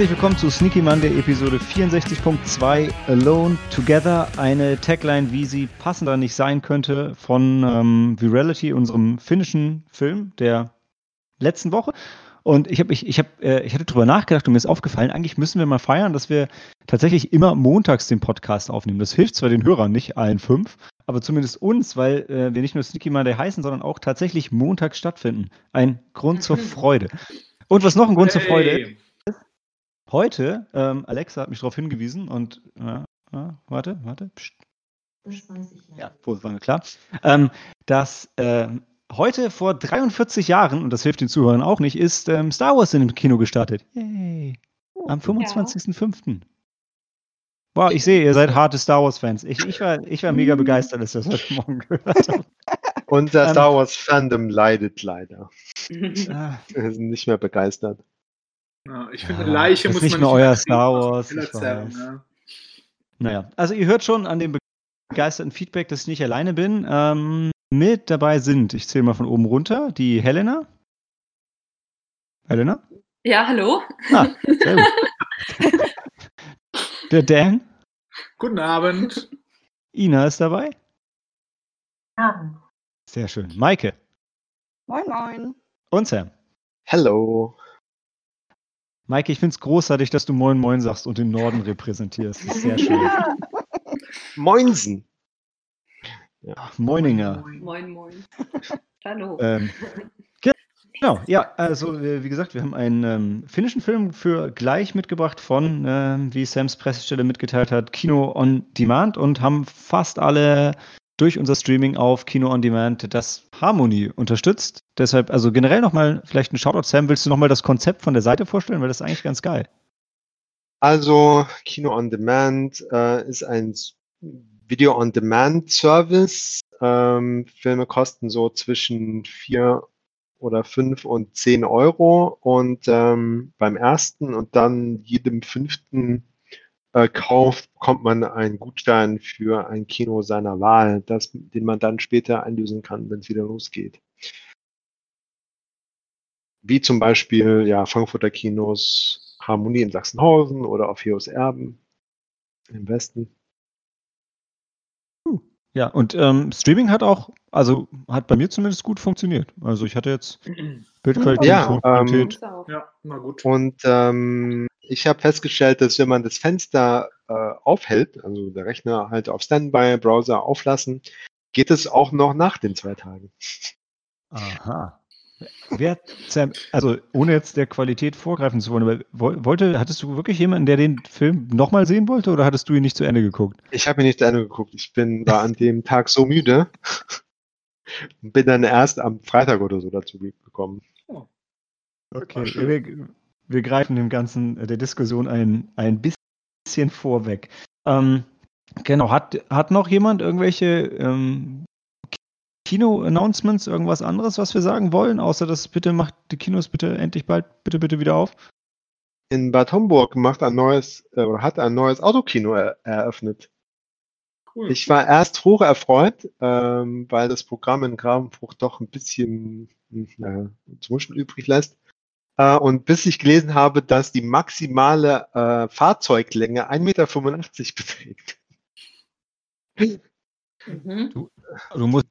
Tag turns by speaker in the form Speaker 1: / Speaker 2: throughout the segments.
Speaker 1: Herzlich willkommen zu Sneaky Monday Episode 64.2 Alone Together. Eine Tagline, wie sie passender nicht sein könnte, von ähm, Virality, unserem finnischen Film der letzten Woche. Und ich, hab, ich, ich, hab, äh, ich hatte drüber nachgedacht und mir ist aufgefallen, eigentlich müssen wir mal feiern, dass wir tatsächlich immer montags den Podcast aufnehmen. Das hilft zwar den Hörern nicht, allen fünf, aber zumindest uns, weil äh, wir nicht nur Sneaky Monday heißen, sondern auch tatsächlich montags stattfinden. Ein Grund zur Freude. Und was noch ein Grund hey. zur Freude ist, heute, ähm, Alexa hat mich darauf hingewiesen und äh, äh, warte, warte. Pst. Das weiß ich ja. Ja, war mir klar. Ähm, dass äh, heute vor 43 Jahren, und das hilft den Zuhörern auch nicht, ist ähm, Star Wars in dem Kino gestartet. Yay. Am 25.05. Ja. Wow, ich sehe, ihr seid harte Star Wars-Fans. Ich, ich, war, ich war mega begeistert, als ich das heute Morgen gehört habe.
Speaker 2: Unser ähm, Star Wars-Fandom leidet leider. Ah. Wir sind nicht mehr begeistert.
Speaker 3: Ja, ich finde, eine Leiche
Speaker 1: muss nicht man nicht mehr euer Star Wars. Erzählen, ja. Naja, also ihr hört schon an dem begeisterten Feedback, dass ich nicht alleine bin. Ähm, mit dabei sind, ich zähle mal von oben runter, die Helena. Helena?
Speaker 4: Ja, hallo.
Speaker 1: Ah, sehr gut. Der Dan.
Speaker 3: Guten Abend.
Speaker 1: Ina ist dabei.
Speaker 4: Abend.
Speaker 1: Sehr schön. Maike.
Speaker 5: Moin, moin.
Speaker 1: Und Sam.
Speaker 2: Hallo.
Speaker 1: Maike, ich finde es großartig, dass du Moin Moin sagst und den Norden repräsentierst. Das ist sehr schön. Ja.
Speaker 2: Moinsen.
Speaker 1: Ja. Moininger.
Speaker 4: Moin, moin. Hallo.
Speaker 1: Ähm, genau, ja, also wie gesagt, wir haben einen ähm, finnischen Film für gleich mitgebracht von, äh, wie Sams Pressestelle mitgeteilt hat, Kino on Demand und haben fast alle durch unser Streaming auf Kino on Demand das Harmony unterstützt. Deshalb, also generell nochmal vielleicht ein Shoutout. Sam, willst du nochmal das Konzept von der Seite vorstellen? Weil das ist eigentlich ganz geil.
Speaker 2: Also, Kino on Demand äh, ist ein Video on Demand Service. Ähm, Filme kosten so zwischen vier oder fünf und zehn Euro und ähm, beim ersten und dann jedem fünften äh, kauft, bekommt man einen Gutschein für ein Kino seiner Wahl, das, den man dann später einlösen kann, wenn es wieder losgeht. Wie zum Beispiel ja, Frankfurter Kinos Harmonie in Sachsenhausen oder auf Heos Erben im Westen.
Speaker 1: Ja, und ähm, Streaming hat auch, also hat bei mir zumindest gut funktioniert. Also ich hatte jetzt Bildqualität,
Speaker 2: ja, Tonqualität.
Speaker 3: Ähm, ja, na gut.
Speaker 2: Und ähm, ich habe festgestellt, dass wenn man das Fenster äh, aufhält, also der Rechner halt auf Standby, Browser auflassen, geht es auch noch nach den zwei Tagen.
Speaker 1: Aha. Wer, also ohne jetzt der Qualität vorgreifen zu wollen, aber wollte, hattest du wirklich jemanden, der den Film nochmal sehen wollte oder hattest du ihn nicht zu Ende geguckt?
Speaker 2: Ich habe ihn nicht zu Ende geguckt. Ich bin war an dem Tag so müde und bin dann erst am Freitag oder so dazu gekommen. Oh.
Speaker 1: Okay, wir, greifen dem Ganzen, äh, der Diskussion ein, ein bisschen vorweg. Ähm, genau, hat, hat noch jemand irgendwelche ähm, Kino-Announcements, irgendwas anderes, was wir sagen wollen, außer dass bitte macht die Kinos bitte endlich bald bitte bitte wieder auf?
Speaker 2: In Bad Homburg macht ein neues äh, oder hat ein neues Autokino er eröffnet. Cool. Ich war erst hoch erfreut, ähm, weil das Programm in Gravenbruch doch ein bisschen äh, zum Wünschen übrig lässt. Äh, und bis ich gelesen habe, dass die maximale äh, Fahrzeuglänge 1,85 Meter beträgt.
Speaker 1: Mhm. Du, du, musst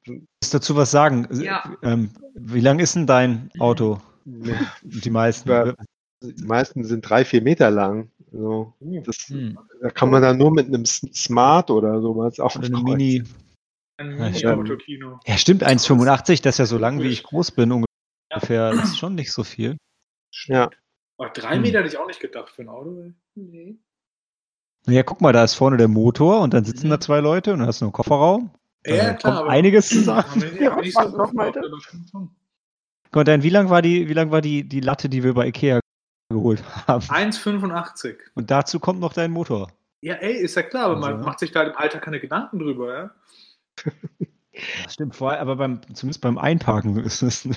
Speaker 1: dazu was sagen. Ja. Ähm, wie lang ist denn dein Auto? Die meisten.
Speaker 2: Die meisten sind drei, vier Meter lang. Also, das, hm. Da kann man dann nur mit einem Smart oder sowas
Speaker 1: auf oder eine Mini. Ein Mini-Autokino. Ja, stimmt, 1,85, das ist ja so lang, wie ich groß bin ungefähr. Das ist schon nicht so viel.
Speaker 2: Ja.
Speaker 3: Aber drei Meter hm. hätte ich auch nicht gedacht für ein Auto. Nee.
Speaker 1: Ja, guck mal, da ist vorne der Motor und dann sitzen mhm. da zwei Leute und dann hast du einen Kofferraum.
Speaker 3: Ja, klar.
Speaker 1: Kommt einiges zusammen. Ja, Gott, dann wie lang war die, wie lang war die, die Latte, die wir bei Ikea geholt haben?
Speaker 3: 1,85.
Speaker 1: Und dazu kommt noch dein Motor.
Speaker 3: Ja, ey, ist ja klar, aber also, man macht sich da im Alter keine Gedanken drüber, ja.
Speaker 1: Stimmt, vorher, aber beim, zumindest beim Einparken ist das eine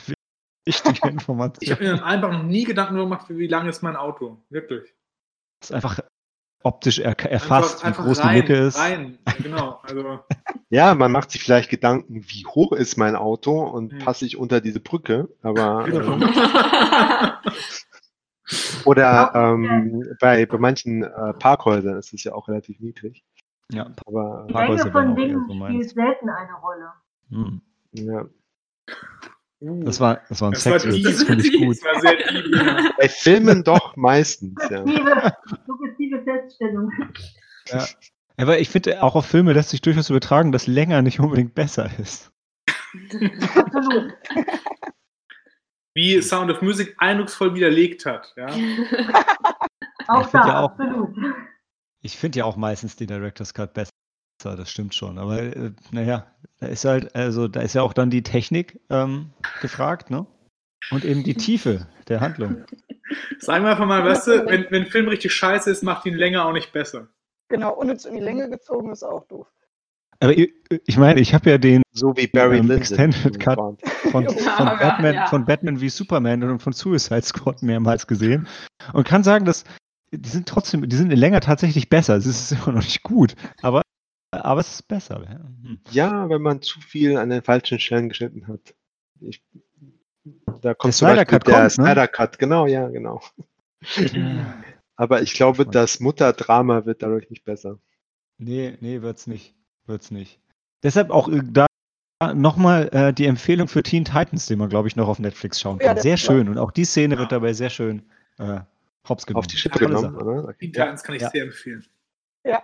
Speaker 1: wichtige Information.
Speaker 3: Ich habe mir Einparken noch nie Gedanken darüber gemacht, wie lang ist mein Auto. Wirklich.
Speaker 1: Das ist einfach optisch er erfasst, einfach, wie groß rein, die Lücke ist. Rein.
Speaker 3: Genau, also.
Speaker 2: ja, man macht sich vielleicht Gedanken, wie hoch ist mein Auto und hm. passe ich unter diese Brücke, aber. Genau. Oder
Speaker 4: Auch,
Speaker 2: ähm, bei, bei manchen äh, Parkhäusern ist es ja auch relativ niedrig.
Speaker 1: Ja.
Speaker 2: Aber
Speaker 4: Die
Speaker 1: Parkhäuser
Speaker 4: Länge von Dingen
Speaker 1: so
Speaker 4: spielt selten eine Rolle.
Speaker 1: Hm.
Speaker 2: ja.
Speaker 1: Das war, das war ein
Speaker 3: das war
Speaker 1: Sexwitz,
Speaker 3: tief,
Speaker 1: das finde ich gut.
Speaker 3: Das war sehr
Speaker 2: bei Filmen doch meistens, ja.
Speaker 4: Suggestive, Feststellung.
Speaker 1: Ja. Aber ich finde, auch auf Filme lässt sich durchaus übertragen, dass länger nicht unbedingt besser ist.
Speaker 4: Absolut.
Speaker 3: Wie Sound of Music eindrucksvoll widerlegt hat. Ja?
Speaker 4: Auch
Speaker 1: Ich
Speaker 4: da,
Speaker 1: find ja auch-
Speaker 4: absolut.
Speaker 1: Ich finde ja auch meistens den Director's Cut besser, das stimmt schon. Aber äh, naja, da ist halt, also da ist ja auch dann die Technik ähm, gefragt, ne? Und eben die Tiefe der Handlung.
Speaker 3: Sagen wir einfach mal, weißt du, wenn, wenn ein Film richtig scheiße ist, macht ihn länger auch nicht besser.
Speaker 5: Genau, unnütz in die Länge gezogen ist auch doof.
Speaker 1: Aber ich, ich meine, ich habe ja den
Speaker 2: So wie Barry
Speaker 1: Ähm,
Speaker 2: Lyndon.
Speaker 1: Extended Cut. Von,
Speaker 5: Ja,
Speaker 1: von,
Speaker 4: aber,
Speaker 1: Batman,
Speaker 4: ja.
Speaker 1: von Batman wie Superman und von Suicide Squad mehrmals gesehen und kann sagen, dass die sind trotzdem, die sind in länger tatsächlich besser. Es ist immer noch nicht gut, aber, aber es ist besser. Ja. Hm.
Speaker 2: Ja, wenn man zu viel an den falschen Stellen geschnitten hat. Ich, da kommt
Speaker 1: Der
Speaker 2: zum
Speaker 1: Snyder
Speaker 2: Beispiel
Speaker 1: Cut
Speaker 2: der
Speaker 1: kommt, ne?
Speaker 2: Snyder Cut, genau, ja, genau. Aber ich glaube, das Mutterdrama wird dadurch nicht besser.
Speaker 1: Nee, nee, wird's nicht. Wird's nicht. Deshalb auch äh, da nochmal äh, die Empfehlung für Teen Titans, den man, glaube ich, noch auf Netflix schauen
Speaker 5: Ja,
Speaker 1: kann.
Speaker 5: der-
Speaker 1: sehr schön. Und auch die Szene wird dabei sehr schön äh, hops genommen.
Speaker 2: Auf die Schippe genommen, oder? Okay.
Speaker 3: Die Titans kann ich
Speaker 1: Ja.
Speaker 3: sehr empfehlen.
Speaker 5: Ja,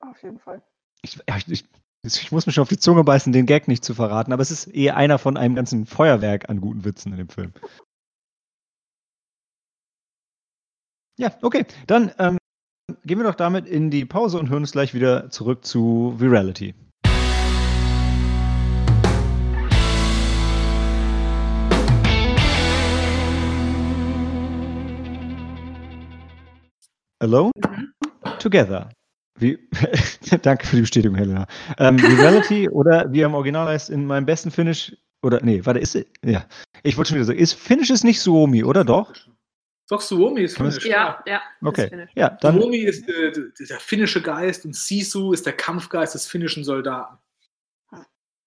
Speaker 5: auf jeden Fall.
Speaker 1: Ich, ich, ich, muss mir schon auf die Zunge beißen, den Gag nicht zu verraten, aber es ist eher einer von einem ganzen Feuerwerk an guten Witzen in dem Film. Ja, okay. Dann ähm, gehen wir doch damit in die Pause und hören uns gleich wieder zurück zu Virality. Alone? Together. Wie, danke für die Bestätigung, Helena. Ähm, Virality oder wie er im Original heißt, in meinem besten Finish, oder nee, warte, ist, ja, ich wollte schon wieder sagen, ist Finish ist nicht Suomi, oder doch?
Speaker 3: Doch, Suomi ist finnisch.
Speaker 4: Ja, ja.
Speaker 1: Okay,
Speaker 4: ich.
Speaker 1: ja, dann,
Speaker 3: Suomi ist äh, der finnische Geist und Sisu ist der Kampfgeist des finnischen Soldaten.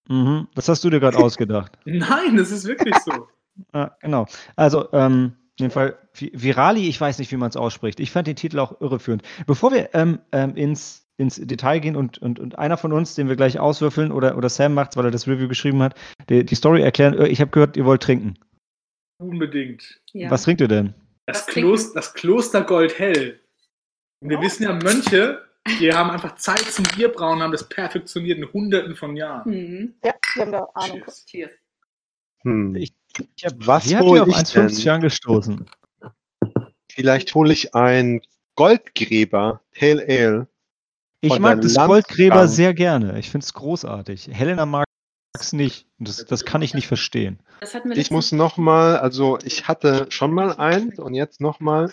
Speaker 1: mhm, das hast du dir gerade ausgedacht.
Speaker 3: Nein, das ist wirklich so.
Speaker 1: Ah, genau. Also, ähm, in dem Fall, Vi- Virali, ich weiß nicht, wie man es ausspricht. Ich fand den Titel auch irreführend. Bevor wir ähm, ähm, ins, ins Detail gehen und, und, und einer von uns, den wir gleich auswürfeln, oder, oder Sam macht's, weil er das Review geschrieben hat, die, die Story erklären, äh, ich habe gehört, ihr wollt trinken.
Speaker 3: Unbedingt.
Speaker 4: Ja.
Speaker 1: Was trinkt ihr denn?
Speaker 3: Das? Kloster, das Kloster Goldhell. Und wir
Speaker 5: Oh.
Speaker 3: wissen ja, Mönche, die haben einfach Zeit zum Bierbrauen, haben das perfektioniert in hunderten von Jahren.
Speaker 4: Mhm.
Speaker 5: Ja, wir haben da Ahnung.
Speaker 3: Cheers.
Speaker 4: Cheers.
Speaker 2: Hm.
Speaker 1: Ich- Ich hab,
Speaker 2: Was
Speaker 1: wie habt
Speaker 2: hol
Speaker 1: ihr auf
Speaker 2: ich
Speaker 1: 1,50
Speaker 2: denn?
Speaker 1: angestoßen?
Speaker 2: Vielleicht hole ich ein Goldgräber Pale Ale.
Speaker 1: Ich mag das Goldgräber
Speaker 2: Landsbank.
Speaker 1: sehr gerne. Ich finde es großartig. Helena mag es nicht. Das, das kann ich nicht verstehen.
Speaker 2: Ich muss noch mal, also ich hatte schon mal ein und jetzt noch mal.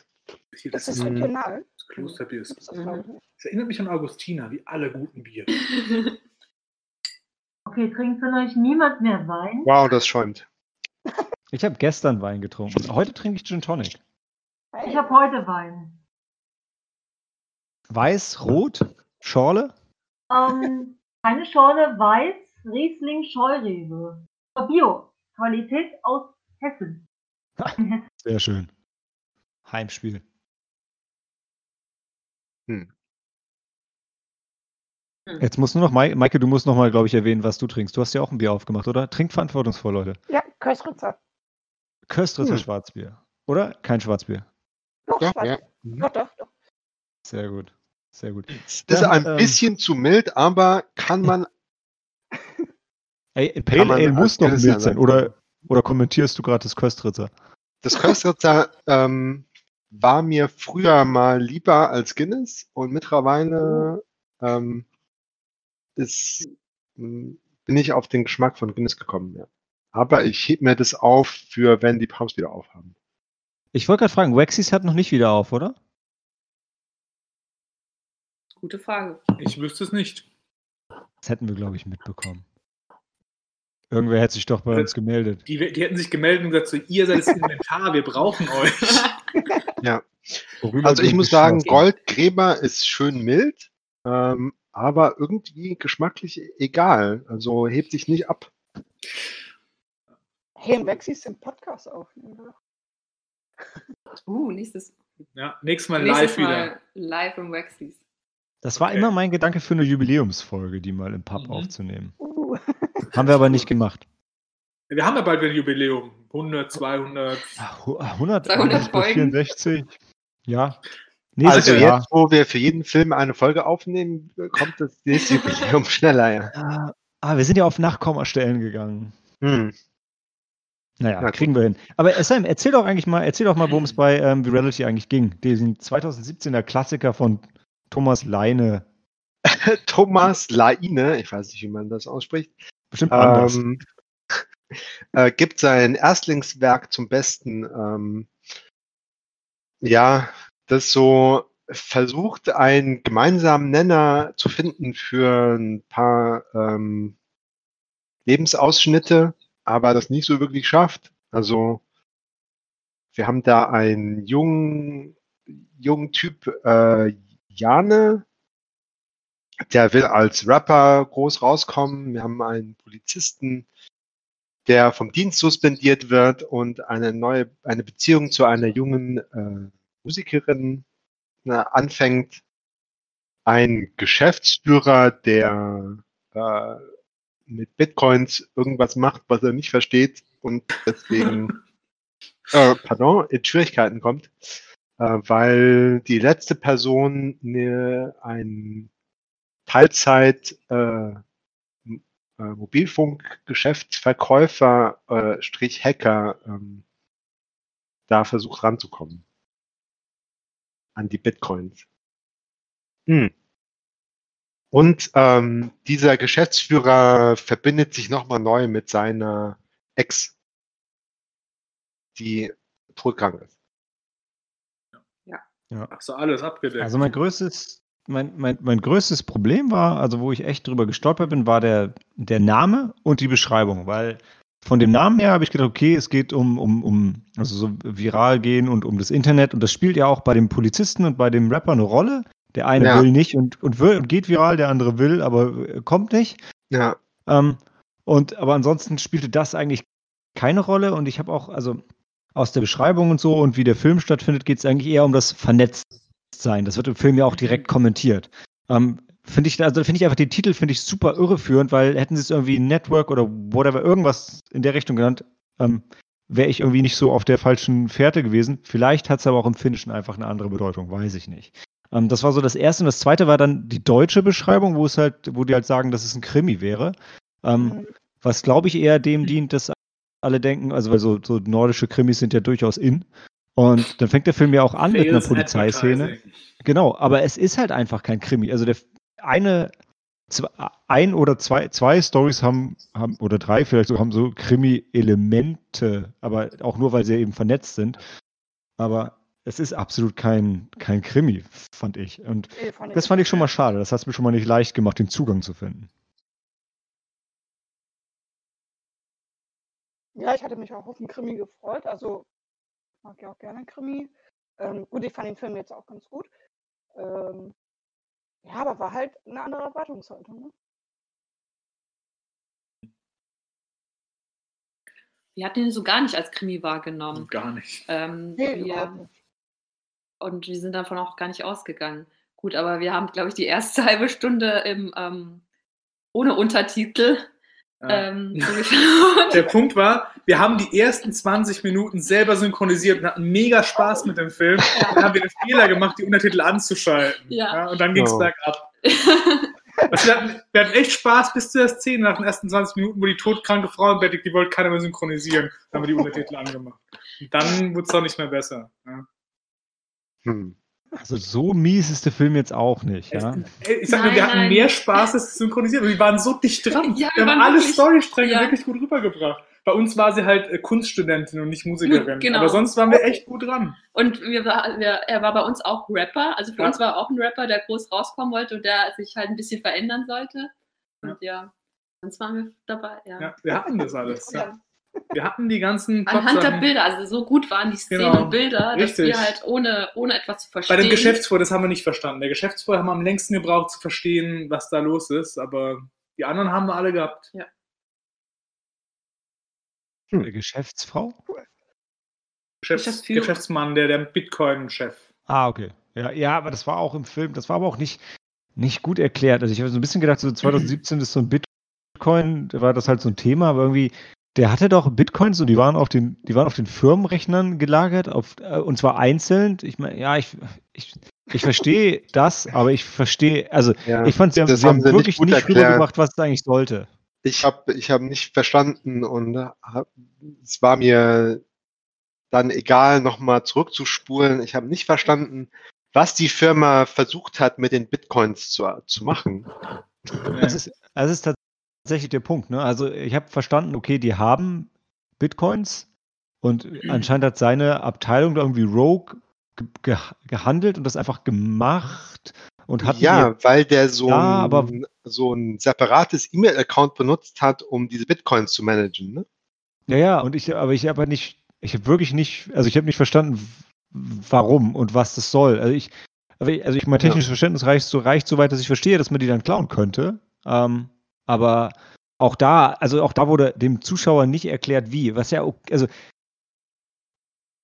Speaker 3: Hier,
Speaker 5: Das ist regional.
Speaker 3: das Klosterbier.
Speaker 5: Das
Speaker 3: Ist,
Speaker 5: das,
Speaker 3: das erinnert mich an Augustina, wie alle guten Biere.
Speaker 4: Okay, trinkt von euch niemand mehr Wein?
Speaker 2: Wow, das schäumt.
Speaker 1: Ich habe gestern Wein getrunken. Heute trinke ich Gin Tonic.
Speaker 4: Ich habe heute Wein.
Speaker 1: Weiß, rot, Schorle.
Speaker 4: Ähm, keine Schorle, weiß, Riesling, Scheurebe. Bio. Qualität aus Hessen.
Speaker 1: Sehr schön. Heimspiel.
Speaker 2: Hm.
Speaker 1: Jetzt muss nur noch, Mai- Maike, du musst noch mal, glaube ich, erwähnen, was du trinkst. Du hast ja auch ein Bier aufgemacht, oder? Trinkt verantwortungsvoll, Leute.
Speaker 5: Ja, Köstritzer.
Speaker 1: Köstritzer
Speaker 2: Hm.
Speaker 1: Schwarzbier. Oder? Kein Schwarzbier.
Speaker 5: Doch,
Speaker 2: Ja,
Speaker 5: schwarz.
Speaker 2: ja.
Speaker 5: Doch, doch, doch.
Speaker 1: Sehr gut. Sehr gut.
Speaker 2: Das ist ein
Speaker 1: ähm,
Speaker 2: bisschen zu mild, aber kann man.
Speaker 1: Ey, Pale
Speaker 2: man
Speaker 1: Ale muss doch
Speaker 2: Guinness
Speaker 1: mild sein. Oder, oder kommentierst du gerade das Köstritzer?
Speaker 2: Das Köstritzer ähm, war mir früher mal lieber als Guinness und mittlerweile ähm, ist, m, bin ich auf den Geschmack von Guinness gekommen. Ja. Aber ich heb mir das auf für, wenn die Pubs wieder aufhaben.
Speaker 1: Ich wollte gerade fragen, Waxys hat noch nicht wieder auf, oder?
Speaker 4: Gute Frage.
Speaker 3: Ich wüsste es nicht.
Speaker 1: Das hätten wir, glaube ich, mitbekommen. Irgendwer hätte sich doch bei uns gemeldet.
Speaker 3: Die, die hätten sich gemeldet und gesagt, so, ihr seid das Inventar, wir brauchen euch.
Speaker 1: Worüber
Speaker 2: Also ich muss sagen. Goldgräber ist schön mild, ähm, aber irgendwie geschmacklich egal. Also hebt sich nicht ab.
Speaker 5: Hey, und Wexis den Podcast aufnehmen.
Speaker 6: Uh, nächstes,
Speaker 3: Ja, nächstes Mal
Speaker 6: nächstes
Speaker 3: live wieder.
Speaker 6: Mal live im Waxies.
Speaker 1: Das war
Speaker 3: Okay.
Speaker 1: immer mein Gedanke für eine Jubiläumsfolge, die mal im Pub
Speaker 3: Mhm.
Speaker 1: aufzunehmen.
Speaker 5: Uh,
Speaker 1: Haben wir aber nicht gemacht.
Speaker 3: Wir haben ja bald wieder ein Jubiläum. 100, 200.
Speaker 1: Ah, hu- 100,
Speaker 6: 200 Folgen.
Speaker 1: 64. Ja. Nächstes
Speaker 2: Also
Speaker 1: Jahr.
Speaker 2: jetzt, wo wir für jeden Film eine Folge aufnehmen, kommt das nächste Jubiläum schneller, ja.
Speaker 1: Ah, ah, wir sind ja auf Nachkommastellen gegangen.
Speaker 2: Hm.
Speaker 1: Naja,
Speaker 2: Na gut.
Speaker 1: kriegen wir hin. Aber Sam, erzähl doch eigentlich mal, erzähl doch mal, worum es bei ähm, Virality eigentlich ging. Diesen 2017er Klassiker von Thomas Leine.
Speaker 2: Thomas Laine, ich weiß nicht, wie man das ausspricht,
Speaker 1: Bestimmt anders.
Speaker 2: ähm, äh, gibt sein Erstlingswerk zum Besten. Ähm, ja, das so versucht, einen gemeinsamen Nenner zu finden für ein paar ähm, Lebensausschnitte, aber das nicht so wirklich schafft. Also wir haben da einen jungen, jungen Typ, äh, Jane, der will als Rapper groß rauskommen. Wir haben einen Polizisten, der vom Dienst suspendiert wird und eine neue, eine Beziehung zu einer jungen äh, Musikerin äh, anfängt. Ein Geschäftsführer, der äh, mit Bitcoins irgendwas macht, was er nicht versteht und deswegen, äh, pardon, in Schwierigkeiten kommt, äh, weil die letzte Person ne, ein Teilzeit äh, äh, Mobilfunkgeschäftsverkäufer äh, Strich Hacker ähm, da versucht ranzukommen an die Bitcoins. Hm. Und ähm, dieser Geschäftsführer verbindet sich nochmal neu mit seiner Ex, die todkrank ist.
Speaker 3: Hast du alles abgedeckt.
Speaker 1: Also mein größtes, mein, mein, mein größtes Problem war, also wo ich echt drüber gestolpert bin, war der, der Name und die Beschreibung, weil von dem Namen her habe ich gedacht, okay, es geht um, um, um also so viral gehen und um das Internet und das spielt ja auch bei dem Polizisten und bei dem Rapper eine Rolle. Der eine
Speaker 2: Ja.
Speaker 1: will nicht und, und will und geht viral, der andere will, aber äh, kommt nicht.
Speaker 2: Ja,
Speaker 1: Ähm, und aber ansonsten spielte das eigentlich keine Rolle und ich habe auch, also aus der Beschreibung und so und wie der Film stattfindet, geht es eigentlich eher um das Vernetztsein. Das wird im Film ja auch direkt kommentiert. Ähm, finde ich, also finde ich einfach den Titel finde ich super irreführend, weil hätten sie es irgendwie Network oder whatever, irgendwas in der Richtung genannt, ähm, wäre ich irgendwie nicht so auf der falschen Fährte gewesen. Vielleicht hat es aber auch im Finnischen einfach eine andere Bedeutung, weiß ich nicht. Ähm, das war so das erste und das zweite war dann die deutsche Beschreibung, wo es halt, wo die halt sagen, dass es ein Krimi wäre. Ähm,
Speaker 5: Mhm.
Speaker 1: was glaube ich eher dem dient, dass alle denken, also weil so, so nordische Krimis sind ja durchaus in. Und dann fängt der Film ja auch an mit einer
Speaker 3: Fails
Speaker 1: Polizeiszene. Genau, aber es ist halt einfach kein Krimi. Also der eine, zwei, ein oder zwei, zwei Stories haben, haben, oder drei vielleicht so, haben so Krimi-Elemente, aber auch nur, weil sie eben vernetzt sind. Aber es ist absolut kein, kein Krimi, fand ich. Und
Speaker 5: Nee, fand ich
Speaker 1: das fand ich schon mal schade. Das hat es mir schon mal nicht leicht gemacht, den Zugang zu finden.
Speaker 5: Ja, ich hatte mich auch auf den Krimi gefreut. Also, ich mag ja auch gerne Krimi. Ähm, gut, ich fand den Film jetzt auch ganz gut. Ähm, ja, aber war halt eine andere Erwartungshaltung. Ne?
Speaker 6: Wir hatten ihn so gar nicht als Krimi wahrgenommen.
Speaker 3: Gar nicht.
Speaker 6: Ähm,
Speaker 5: Nee, überhaupt
Speaker 6: wir,
Speaker 5: nicht.
Speaker 6: Und wir sind davon auch gar nicht ausgegangen. Gut, aber wir haben, glaube ich, die erste halbe Stunde im, ähm, ohne Untertitel
Speaker 3: Ja.
Speaker 6: ähm.
Speaker 3: Der Punkt war, wir haben die ersten 20 Minuten selber synchronisiert und hatten mega Spaß mit dem Film. Dann haben wir den Fehler gemacht, die Untertitel anzuschalten.
Speaker 6: Ja.
Speaker 3: und dann ging es
Speaker 2: Oh.
Speaker 3: bergab. Also wir, hatten, wir hatten echt Spaß bis zu der Szene nach den ersten 20 Minuten, wo die todkranke Frau im Bett liegt, die wollte keiner mehr synchronisieren. Dann haben wir die Untertitel angemacht. Und dann wurde es auch nicht mehr besser. Ja.
Speaker 2: Hm.
Speaker 1: Also so mies ist der Film jetzt auch nicht. Ja?
Speaker 3: Ey, Ich sag nur,
Speaker 6: Nein,
Speaker 3: wir hatten
Speaker 6: nein.
Speaker 3: mehr Spaß, es zu synchronisieren. Und wir waren so dicht dran.
Speaker 6: Ja,
Speaker 3: wir
Speaker 6: wir
Speaker 3: haben alle
Speaker 6: wirklich-
Speaker 3: Storystränge
Speaker 6: ja.
Speaker 3: wirklich gut rübergebracht. Bei uns war sie halt äh, Kunststudentin und nicht Musikerin.
Speaker 6: Genau.
Speaker 3: Aber sonst waren wir echt gut dran.
Speaker 6: Und wir war, wir, er war bei uns auch Rapper. Also für
Speaker 3: Ja.
Speaker 6: uns war er auch ein Rapper, der groß rauskommen wollte und der sich halt ein bisschen verändern sollte. Und ja, sonst waren wir dabei. Ja.
Speaker 3: Ja, wir hatten das alles. Ja.
Speaker 6: Ja.
Speaker 3: Wir hatten die ganzen
Speaker 6: Anhand der. Bilder, also so gut waren die Szenen
Speaker 3: Genau.
Speaker 6: und Bilder, dass
Speaker 3: Richtig.
Speaker 6: wir halt ohne, ohne etwas zu
Speaker 3: Bei
Speaker 6: verstehen.
Speaker 3: dem Geschäftsführer, das haben wir nicht verstanden. Der Geschäftsführer haben wir am längsten gebraucht zu verstehen, was da los ist, aber die anderen haben wir alle gehabt.
Speaker 1: Der Geschäftsfrau?
Speaker 3: Geschäfts. Geschäftsmann, der, der Bitcoin-Chef.
Speaker 1: Ah, okay. Ja, ja, aber das war auch im Film, das war aber auch nicht, nicht gut erklärt. Also ich habe so ein bisschen gedacht, so 2017 ist so ein Bitcoin, da war das halt so ein Thema, aber irgendwie, der hatte doch Bitcoins und die waren auf den, die waren auf den Firmenrechnern gelagert, auf, äh, und zwar einzeln. Ich meine, ja, ich, ich, ich verstehe das, aber ich verstehe, also
Speaker 2: Ja,
Speaker 1: ich fand, sie haben, sie
Speaker 2: haben nicht
Speaker 1: wirklich nicht,
Speaker 2: erklärt.
Speaker 1: rübergebracht, was es eigentlich sollte.
Speaker 2: ich habe ich hab nicht verstanden und hab, es war mir dann egal, nochmal zurückzuspulen. Ich habe nicht verstanden, was die Firma versucht hat, mit den Bitcoins zu, zu machen.
Speaker 1: Das ist, das ist tatsächlich der Punkt. Ne? Also ich habe verstanden, okay, die haben Bitcoins und anscheinend hat seine Abteilung da irgendwie Rogue ge ge gehandelt und das einfach gemacht und hat
Speaker 2: ja, weil der so,
Speaker 1: Ja,
Speaker 2: ein, so ein separates E-Mail-Account benutzt hat, um diese Bitcoins zu managen. Ne?
Speaker 1: ja, ja, und ich, aber ich habe nicht, ich habe wirklich nicht, also ich habe nicht verstanden, warum und was das soll. Also ich, also ich mein
Speaker 2: Ja.
Speaker 1: technisches Verständnis reicht so, reicht so weit, dass ich verstehe, dass man die dann klauen könnte. Ähm, aber auch da, also auch da wurde dem Zuschauer nicht erklärt, wie. Was ja, also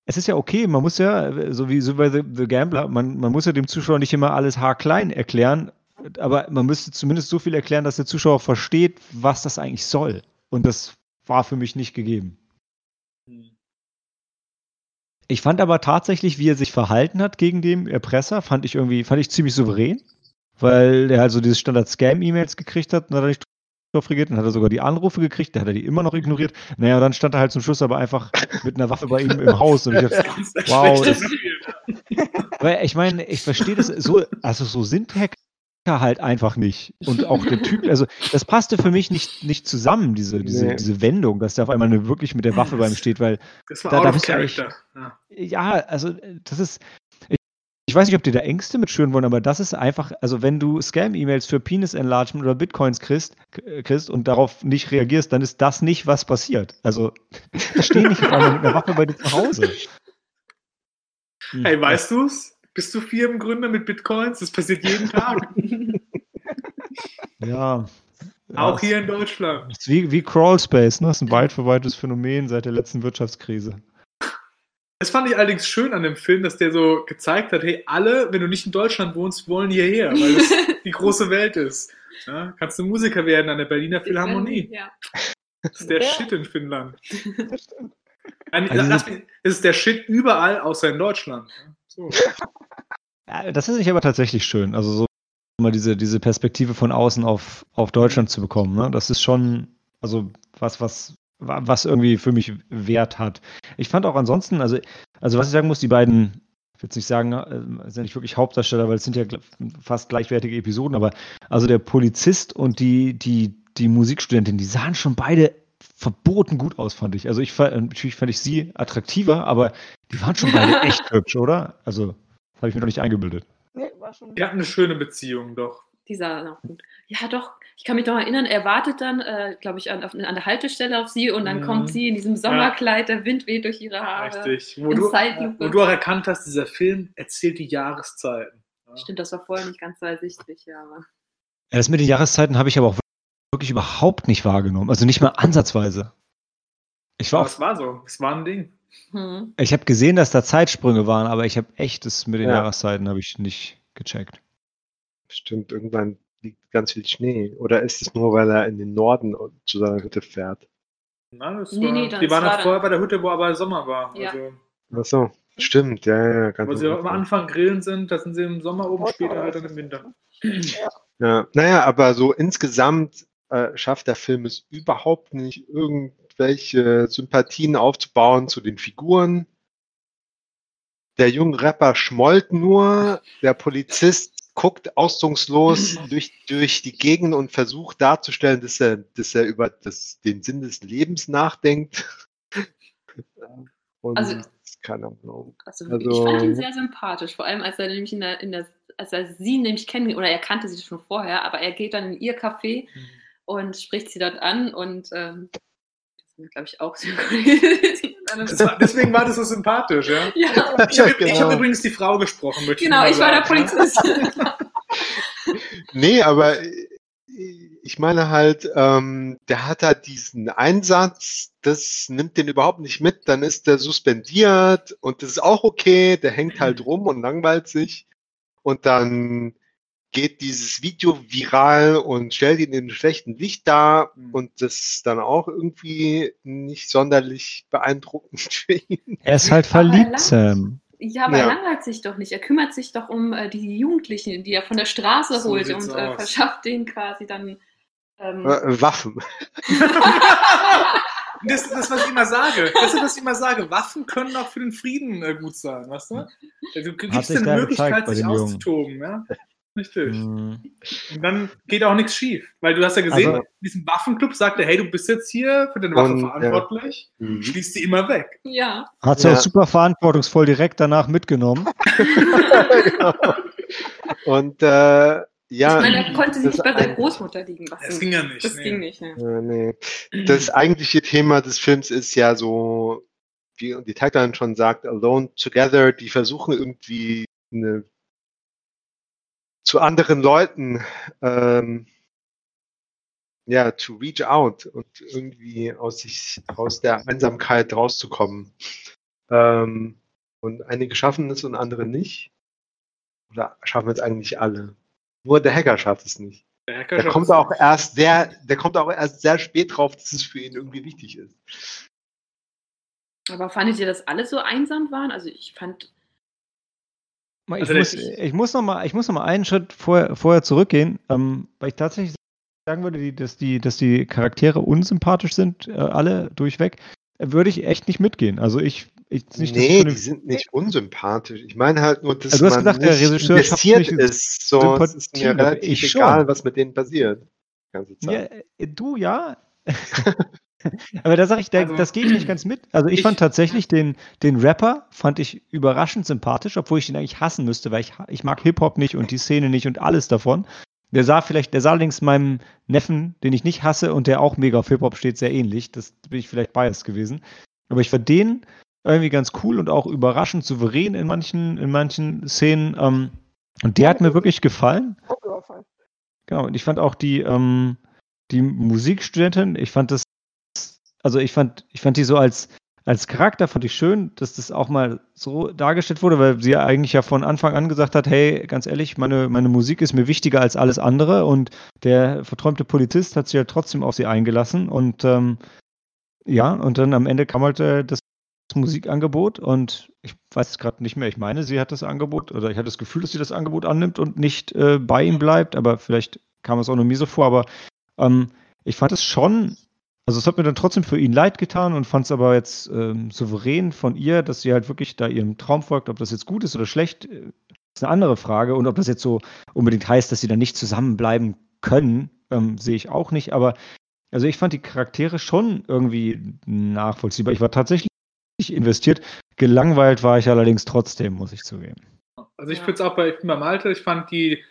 Speaker 1: es ist ja okay, man muss ja, so wie so bei The, The Gambler, man, man muss ja dem Zuschauer nicht immer alles haarklein erklären, aber man müsste zumindest so viel erklären, dass der Zuschauer versteht, was das eigentlich soll. Und das war für mich nicht gegeben. Ich fand aber tatsächlich, wie er sich verhalten hat gegen den Erpresser, fand ich irgendwie, fand ich ziemlich souverän, weil der halt so diese Standard-Scam-E-Mails gekriegt hat und hat er nicht reagiert, dann hat er sogar die Anrufe gekriegt, dann hat er die immer noch ignoriert. Naja, und dann stand er halt zum Schluss aber einfach mit einer Waffe bei ihm im Haus und ich
Speaker 3: ein
Speaker 1: Wow, das- weil ich meine, ich verstehe das so, also so sind Hacker halt einfach nicht. Und auch der Typ, also das passte für mich nicht, nicht zusammen, diese, diese,
Speaker 2: Nee.
Speaker 1: diese Wendung, dass der auf einmal eine, wirklich mit der Waffe bei ihm steht, weil
Speaker 3: Das war
Speaker 1: Da- da
Speaker 3: character. Ja.
Speaker 1: Ja, also äh, das ist. Ich, weiß nicht, ob die da Ängste mitschüren wollen, aber das ist einfach, also wenn du Scam-E-Mails für Penis Enlargement oder Bitcoins kriegst, k- kriegst und darauf nicht reagierst, dann ist das nicht, was passiert. Also da stehen nicht auf einmal mit einer Waffe bei dir zu Hause. Hm.
Speaker 3: Hey, weißt du's? Bist du Firmengründer mit Bitcoins? Das passiert jeden Tag.
Speaker 1: Ja.
Speaker 3: Auch
Speaker 1: Ja,
Speaker 3: hier in Deutschland.
Speaker 1: es ist wie, wie Crawlspace, ne? Das ist ein weit verbreitetes Phänomen seit der letzten Wirtschaftskrise.
Speaker 3: Das fand ich allerdings schön an dem Film, dass der so gezeigt hat, hey, alle, wenn du nicht in Deutschland wohnst, wollen hierher, weil das die große Welt ist. Ja, kannst du Musiker werden an der Berliner Philharmonie.
Speaker 6: Ja.
Speaker 3: Das ist der
Speaker 5: Ja.
Speaker 3: Shit in Finnland.
Speaker 5: Das stimmt.
Speaker 3: Ein,
Speaker 1: Also
Speaker 3: es ist der Shit überall, außer in Deutschland. Ja, So.
Speaker 1: Ja, das ist nicht aber tatsächlich schön. Also so mal diese, diese Perspektive von außen auf, auf Deutschland zu bekommen. Ne? Das ist schon, also was, was, wa- was irgendwie für mich Wert hat. Ich fand auch ansonsten, also, also was ich sagen muss, die beiden, ich will jetzt nicht sagen, äh, sind nicht wirklich Hauptdarsteller, weil es sind ja fast gleichwertige Episoden, aber also der Polizist und die, die, die Musikstudentin, die sahen schon beide verboten gut aus, fand ich. Also ich fand, natürlich fand ich sie attraktiver, aber die waren schon beide echt hübsch, oder? Also, das habe ich mir doch nicht eingebildet.
Speaker 5: Nee, war schon.
Speaker 3: Die hatten eine schöne Beziehung, doch.
Speaker 6: Die sah noch gut. Ja, doch. Ich kann mich noch erinnern, er wartet dann, äh, glaube ich, an, auf, an der Haltestelle auf sie und dann
Speaker 3: Mhm.
Speaker 6: kommt sie in diesem Sommerkleid, der Wind weht durch ihre Haare.
Speaker 3: Richtig. Wo du, wo du auch erkannt hast, dieser Film erzählt die Jahreszeiten. Ja.
Speaker 6: Stimmt, das war vorher nicht ganz so ersichtlich, ja. Aber.
Speaker 1: Ja, das mit den Jahreszeiten habe ich aber auch wirklich überhaupt nicht wahrgenommen. Also nicht mal ansatzweise. Ich war
Speaker 3: Aber
Speaker 1: auch,
Speaker 3: es war so. Es war ein Ding.
Speaker 6: Hm.
Speaker 1: ich habe gesehen, dass da Zeitsprünge waren, aber ich habe echt das mit den
Speaker 2: Ja.
Speaker 1: Jahreszeiten habe ich nicht gecheckt.
Speaker 2: Stimmt, irgendwann liegt ganz viel Schnee. Oder ist es nur, weil er in den Norden zu seiner Hütte fährt?
Speaker 3: Na, das
Speaker 6: Nee,
Speaker 3: war,
Speaker 6: nee, das
Speaker 3: die waren
Speaker 6: war dann-
Speaker 3: vorher bei der Hütte, wo aber Sommer war.
Speaker 6: Ja.
Speaker 3: Also,
Speaker 2: Ach so, stimmt, ja, ja, ja, ganz
Speaker 3: wo sie
Speaker 2: am
Speaker 3: am
Speaker 2: Anfang.
Speaker 3: Grillen sind, da sind sie im Sommer oben, später halt dann im Winter.
Speaker 2: Ja, naja, aber so insgesamt äh, schafft der Film es überhaupt nicht, irgendwelche Sympathien aufzubauen zu den Figuren. Der junge Rapper schmollt nur, der Polizist guckt ausdruckslos durch, durch die Gegend und versucht darzustellen, dass er, dass er über das, den Sinn des Lebens nachdenkt. Und
Speaker 6: Also-
Speaker 2: keine Ahnung.
Speaker 6: Also,
Speaker 2: Also-
Speaker 6: ich fand ihn sehr sympathisch, vor allem als er nämlich in der, in der als er sie nämlich kennt, oder er kannte sie schon vorher, aber er geht dann in ihr Café und spricht sie dort an und ähm, glaube ich, auch synchronisiert.
Speaker 3: War, deswegen war das so sympathisch, ja.
Speaker 6: ja,
Speaker 3: Ich habe ich
Speaker 2: Genau.
Speaker 3: hab übrigens die Frau gesprochen. möchte
Speaker 6: genau,
Speaker 3: mal
Speaker 6: ich war der. Polizist.
Speaker 2: Nee, aber ich meine halt, ähm, der hat halt diesen Einsatz, das nimmt den überhaupt nicht mit, dann ist der suspendiert und das ist auch okay, der hängt halt rum und langweilt sich und dann geht dieses Video viral und stellt ihn in einem schlechten Licht dar
Speaker 3: Mhm.
Speaker 2: und das ist dann auch irgendwie nicht sonderlich beeindruckend für ihn.
Speaker 1: Er ist halt
Speaker 6: er
Speaker 1: verliebt. Sam.
Speaker 6: Ja, aber
Speaker 2: Ja.
Speaker 6: er langweilt sich doch nicht. Er kümmert sich doch um äh, die Jugendlichen, die er von der Straße
Speaker 3: So
Speaker 6: holt und äh, verschafft denen quasi dann. Ähm,
Speaker 2: Äh, Waffen.
Speaker 3: Das, das, was ich immer sage. Das ist, was ich immer sage. Waffen können auch für den Frieden äh, gut sein, weißt du? Du gibst
Speaker 1: sich
Speaker 3: dir eine
Speaker 1: gezeigt
Speaker 3: Möglichkeit,
Speaker 1: bei
Speaker 3: sich auszutoben, ja? Richtig.
Speaker 1: Mhm.
Speaker 3: Und dann geht auch nichts schief. Weil du hast ja gesehen,
Speaker 1: Also-
Speaker 3: in diesem Waffenclub sagt er, hey, du bist jetzt hier für deine Waffe
Speaker 2: Und, ja.
Speaker 3: verantwortlich,
Speaker 2: Mhm.
Speaker 3: schließt sie immer weg.
Speaker 6: ja.
Speaker 1: Hat sie
Speaker 2: Ja.
Speaker 1: auch super verantwortungsvoll direkt danach mitgenommen.
Speaker 2: Genau. Und äh, ja,
Speaker 6: ich meine, er konnte sie
Speaker 2: das
Speaker 6: nicht bei seiner
Speaker 2: ein-
Speaker 6: Großmutter liegen
Speaker 3: Das
Speaker 6: lassen.
Speaker 3: ging ja nicht.
Speaker 6: Das
Speaker 3: nee.
Speaker 6: ging nicht, ne?
Speaker 2: Äh, nee. Das eigentliche Thema des Films ist ja so, wie die Tagline schon sagt, Alone Together. Die versuchen irgendwie eine, zu anderen Leuten ähm, ja, to reach out und irgendwie aus sich, aus der Einsamkeit rauszukommen. Ähm, und einige schaffen es und andere nicht. Oder schaffen es eigentlich alle. Nur der Hacker schafft es nicht.
Speaker 3: Der Hacker
Speaker 2: Der kommt auch
Speaker 3: nicht.
Speaker 2: erst sehr, der kommt auch erst sehr spät drauf, dass es für ihn irgendwie wichtig ist.
Speaker 6: Aber fandet ihr, dass alle so einsam waren? Also ich fand,
Speaker 1: Ich,
Speaker 3: Also
Speaker 1: muss, ich, muss noch mal, ich muss noch mal einen Schritt vorher, vorher zurückgehen, ähm, weil ich tatsächlich sagen würde, dass, die, dass die Charaktere unsympathisch sind, äh, alle durchweg, äh, würde ich echt nicht mitgehen. Also ich, ich nicht,
Speaker 2: nee, die sind nicht unsympathisch. Ich meine halt nur, dass
Speaker 1: Also du hast
Speaker 2: man
Speaker 1: gesagt, der Regisseur nicht
Speaker 2: ist. So, es ist mir
Speaker 1: dafür.
Speaker 2: relativ
Speaker 1: Ich schon.
Speaker 2: egal, was mit denen passiert.
Speaker 1: Ja,
Speaker 2: Zeit.
Speaker 1: äh, du ja. Aber da sage ich, da,
Speaker 3: Also-
Speaker 1: das gehe ich nicht ganz mit. Also ich,
Speaker 3: Ich-
Speaker 1: fand tatsächlich den, den Rapper, fand ich überraschend sympathisch, obwohl ich den eigentlich hassen müsste, weil ich, ich mag Hip-Hop nicht und die Szene nicht und alles davon. Der sah vielleicht, der sah allerdings meinem Neffen, den ich nicht hasse und der auch mega auf Hip-Hop steht, sehr ähnlich. Das bin ich vielleicht biased gewesen. Aber ich fand den irgendwie ganz cool und auch überraschend souverän in manchen, in manchen Szenen. Ähm, und der hat mir wirklich gefallen. Genau, und ich fand auch die, ähm, die Musikstudentin, ich fand das, also ich fand, ich fand die so als, als Charakter, fand ich schön, dass das auch mal so dargestellt wurde, weil sie ja eigentlich ja von Anfang an gesagt hat, hey, ganz ehrlich, meine, meine Musik ist mir wichtiger als alles andere und der verträumte Polizist hat sich ja trotzdem auf sie eingelassen und ähm, ja, und dann am Ende kam halt äh, das Musikangebot und ich weiß es gerade nicht mehr. Ich meine, sie hat das Angebot oder ich hatte das Gefühl, dass sie das Angebot annimmt und nicht äh, bei ihm bleibt, aber vielleicht kam es auch nur mir so vor. Aber ähm, ich fand es schon, also es hat mir dann trotzdem für ihn leid getan und fand es aber jetzt ähm, souverän von ihr, dass sie halt wirklich da ihrem Traum folgt. Ob das jetzt gut ist oder schlecht, äh, ist eine andere Frage. Und ob das jetzt so unbedingt heißt, dass sie dann nicht zusammenbleiben können, ähm, sehe ich auch nicht. Aber also ich fand die Charaktere schon irgendwie nachvollziehbar. Ich war tatsächlich investiert. Gelangweilt war ich allerdings trotzdem, muss ich zugeben.
Speaker 3: Also ich finde es auch bei, ich bin bei Malte, ich fand die,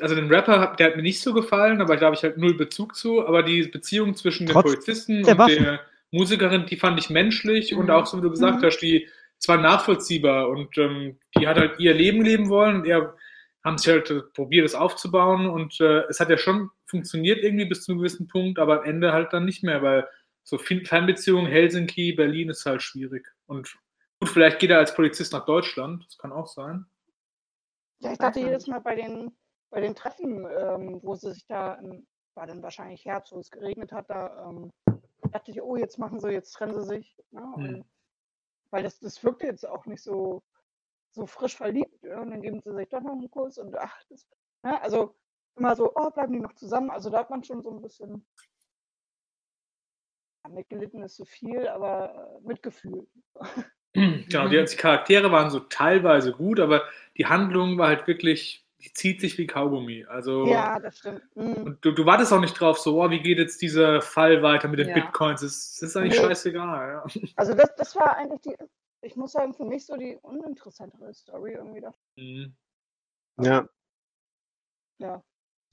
Speaker 3: also den Rapper, hat- der hat mir nicht so gefallen, aber da habe ich halt null Bezug zu, aber die Beziehung zwischen den
Speaker 1: Trotz
Speaker 3: Polizisten
Speaker 1: der
Speaker 3: und
Speaker 1: Waffen.
Speaker 3: der Musikerin, die fand ich menschlich und
Speaker 6: Mhm.
Speaker 3: auch so, wie du gesagt
Speaker 5: Mhm.
Speaker 3: hast, die zwar nachvollziehbar und ähm, die hat halt ihr Leben leben wollen und er haben sich halt äh, probiert, es aufzubauen und äh, es hat ja schon funktioniert irgendwie bis zu einem gewissen Punkt, aber am Ende halt dann nicht mehr, weil so viel Fernbeziehungen, Helsinki, Berlin ist halt schwierig und gut, vielleicht geht er als Polizist nach Deutschland, das kann auch sein.
Speaker 5: Ja, ich dachte jedes Mal bei den, bei den Treffen, ähm, wo sie sich da, im, war dann wahrscheinlich Herbst, wo es geregnet hat, da ähm, dachte ich, oh, jetzt machen sie, jetzt trennen sie sich. Ja, und,
Speaker 3: Hm.
Speaker 5: Weil das, das wirkte jetzt auch nicht so, so frisch verliebt. Ja, und dann geben sie sich doch noch einen Kuss und ach, das, ja, also immer so, oh, bleiben die noch zusammen. Also da hat man schon so ein bisschen ja, mitgelitten ist zu viel, aber äh, Mitgefühl.
Speaker 3: Genau, die, die Charaktere waren so teilweise gut, aber die Handlung war halt wirklich, die zieht sich wie Kaugummi. Also
Speaker 5: Ja, das stimmt. Mhm.
Speaker 3: und du, du wartest auch nicht drauf, so, oh, wie geht jetzt dieser Fall weiter mit den
Speaker 6: Ja.
Speaker 3: Bitcoins? Das, das ist eigentlich
Speaker 5: Nee.
Speaker 3: scheißegal. Ja.
Speaker 5: Also das, das war eigentlich die, ich muss sagen, für mich so die uninteressantere Story irgendwie. Da.
Speaker 3: Mhm.
Speaker 2: Ja,
Speaker 5: Ja.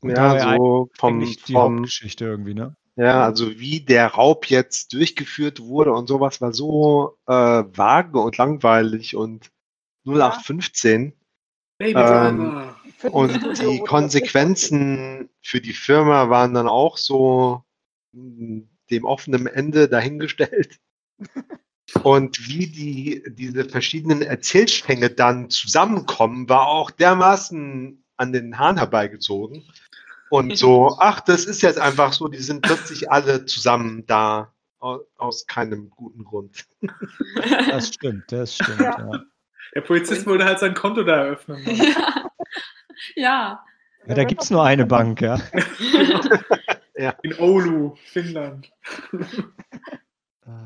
Speaker 2: Ja, so vom,
Speaker 1: die
Speaker 2: vom,
Speaker 1: Hauptgeschichte irgendwie, ne?
Speaker 2: ja, also wie der Raub jetzt durchgeführt wurde und sowas war so äh, vage und langweilig und 0815.
Speaker 3: Baby
Speaker 2: Ähm,
Speaker 3: Driver.
Speaker 5: Für
Speaker 2: Und die Konsequenzen für die Firma waren dann auch so mh, dem offenen Ende dahingestellt. Und wie die, diese verschiedenen Erzählstränge dann zusammenkommen, war auch dermaßen an den Haaren herbeigezogen. Und so, ach, das ist jetzt einfach so, die sind plötzlich alle zusammen da, au- aus keinem guten Grund.
Speaker 1: Das stimmt, das stimmt.
Speaker 5: Ja.
Speaker 1: Ja.
Speaker 3: Der Polizist wollte halt sein Konto da eröffnen. ne?
Speaker 6: ja. Ja.
Speaker 1: Ja, da gibt es nur eine Bank, ja.
Speaker 3: In Oulu, Finnland.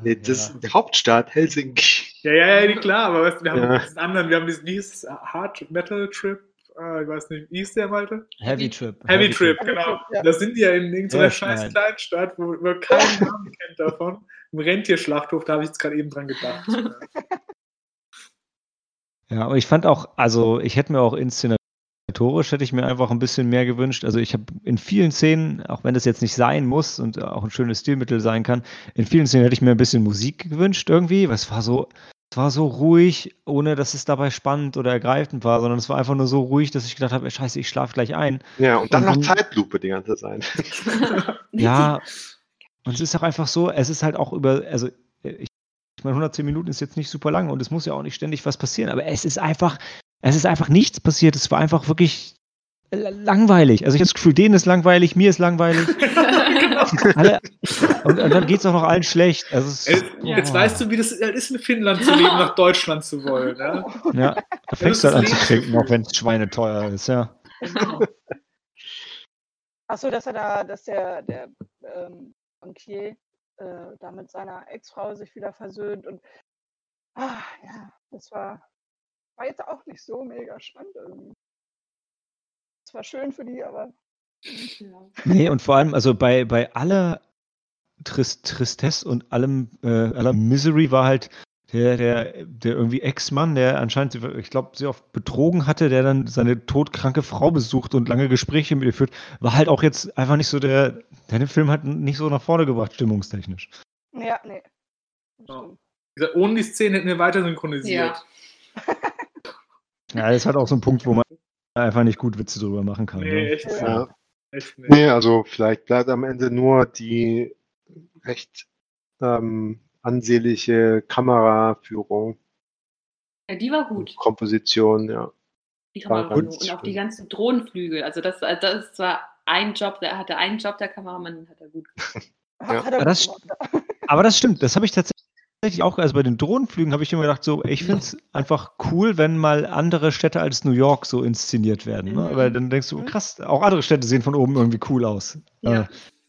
Speaker 2: Nee, das ist die Hauptstadt Helsinki.
Speaker 3: Ja, ja, ja, klar, aber weißt, wir haben
Speaker 2: Ja.
Speaker 3: diesen anderen, wir haben diesen, es, Hard Metal Trip, äh, ich weiß nicht, wie hieß der, Malte?
Speaker 1: Heavy Trip.
Speaker 3: Heavy Trip,
Speaker 5: Heavy
Speaker 3: genau.
Speaker 5: Trip, ja.
Speaker 3: Da sind die ja in irgendeiner
Speaker 1: Ja,
Speaker 3: scheiß. Kleinstadt, wo man keinen Namen kennt davon. Im Rentierschlachthof, da habe ich jetzt gerade eben dran gedacht.
Speaker 1: Ja, aber ich fand auch, also ich hätte mir auch inszenatorisch hätte ich mir einfach ein bisschen mehr gewünscht. Also ich habe in vielen Szenen, auch wenn das jetzt nicht sein muss und auch ein schönes Stilmittel sein kann, in vielen Szenen hätte ich mir ein bisschen Musik gewünscht irgendwie, es war so, es war so ruhig, ohne dass es dabei spannend oder ergreifend war, sondern es war einfach nur so ruhig, dass ich gedacht habe, scheiße, ich schlafe gleich ein.
Speaker 2: Ja, und dann
Speaker 1: Und
Speaker 2: noch
Speaker 1: dann-
Speaker 2: Zeitlupe die ganze Zeit.
Speaker 1: Ja, und es ist auch einfach so, es ist halt auch über, also ich meine, 110 Minuten ist jetzt nicht super lang und es muss ja auch nicht ständig was passieren, aber es ist einfach, es ist einfach nichts passiert. Es war einfach wirklich langweilig. Also ich habe das Gefühl, denen ist langweilig, mir ist langweilig. Alle, und, und dann geht es auch noch allen schlecht. Also es,
Speaker 3: Jetzt,
Speaker 1: oh,
Speaker 3: jetzt weißt du, wie das ist, in Finnland zu leben, nach Deutschland zu wollen. Ja?
Speaker 1: Ja, da fängst du halt an zu trinken, auch wenn es schweineteuer ist, ja.
Speaker 3: Genau.
Speaker 5: Achso, dass er da, dass der, der ähm, Bankier äh, da mit seiner Ex-Frau sich wieder versöhnt und ah, ja, das war, war jetzt auch nicht so mega spannend irgendwie. Es war schön für die, aber
Speaker 6: Ja.
Speaker 1: Nee, und vor allem, also bei, bei aller Trist Tristesse und allem, äh, aller Misery war halt der, der, der irgendwie Ex-Mann, der anscheinend, sie- ich glaube, sehr oft betrogen hatte, der dann seine todkranke Frau besucht und lange Gespräche mit ihr führt, war halt auch jetzt einfach nicht so der, der den Film hat nicht so nach vorne gebracht, stimmungstechnisch.
Speaker 5: ja, nee.
Speaker 3: Ja. ohne die Szene hätten wir weiter synchronisiert.
Speaker 6: Ja.
Speaker 1: Ja, das ist halt auch so ein Punkt, wo man einfach nicht gut Witze drüber machen kann.
Speaker 3: Nee,
Speaker 1: ne?
Speaker 3: echt,
Speaker 5: Ja.
Speaker 3: Echt nicht.
Speaker 2: Nee, also vielleicht bleibt am Ende nur die recht ähm, ansehnliche Kameraführung,
Speaker 6: ja, die war gut.
Speaker 2: Komposition, ja.
Speaker 6: Die Kameraführung. Und auch die ganzen Drohnenflügel. Also das, also das war ein Job, der hatte einen Job, der Kameramann den hat er gut gemacht.
Speaker 2: Ja.
Speaker 5: Hat er
Speaker 1: Aber das
Speaker 5: gut gemacht.
Speaker 1: Aber das stimmt, das habe ich tatsächlich auch, also bei den Drohnenflügen habe ich immer gedacht, so, ich finde es einfach cool, wenn mal andere Städte als New York so inszeniert werden. Ne? Weil dann denkst du,
Speaker 5: Mhm.
Speaker 1: krass, auch andere Städte sehen von oben irgendwie cool aus.
Speaker 6: Ja.
Speaker 1: Äh,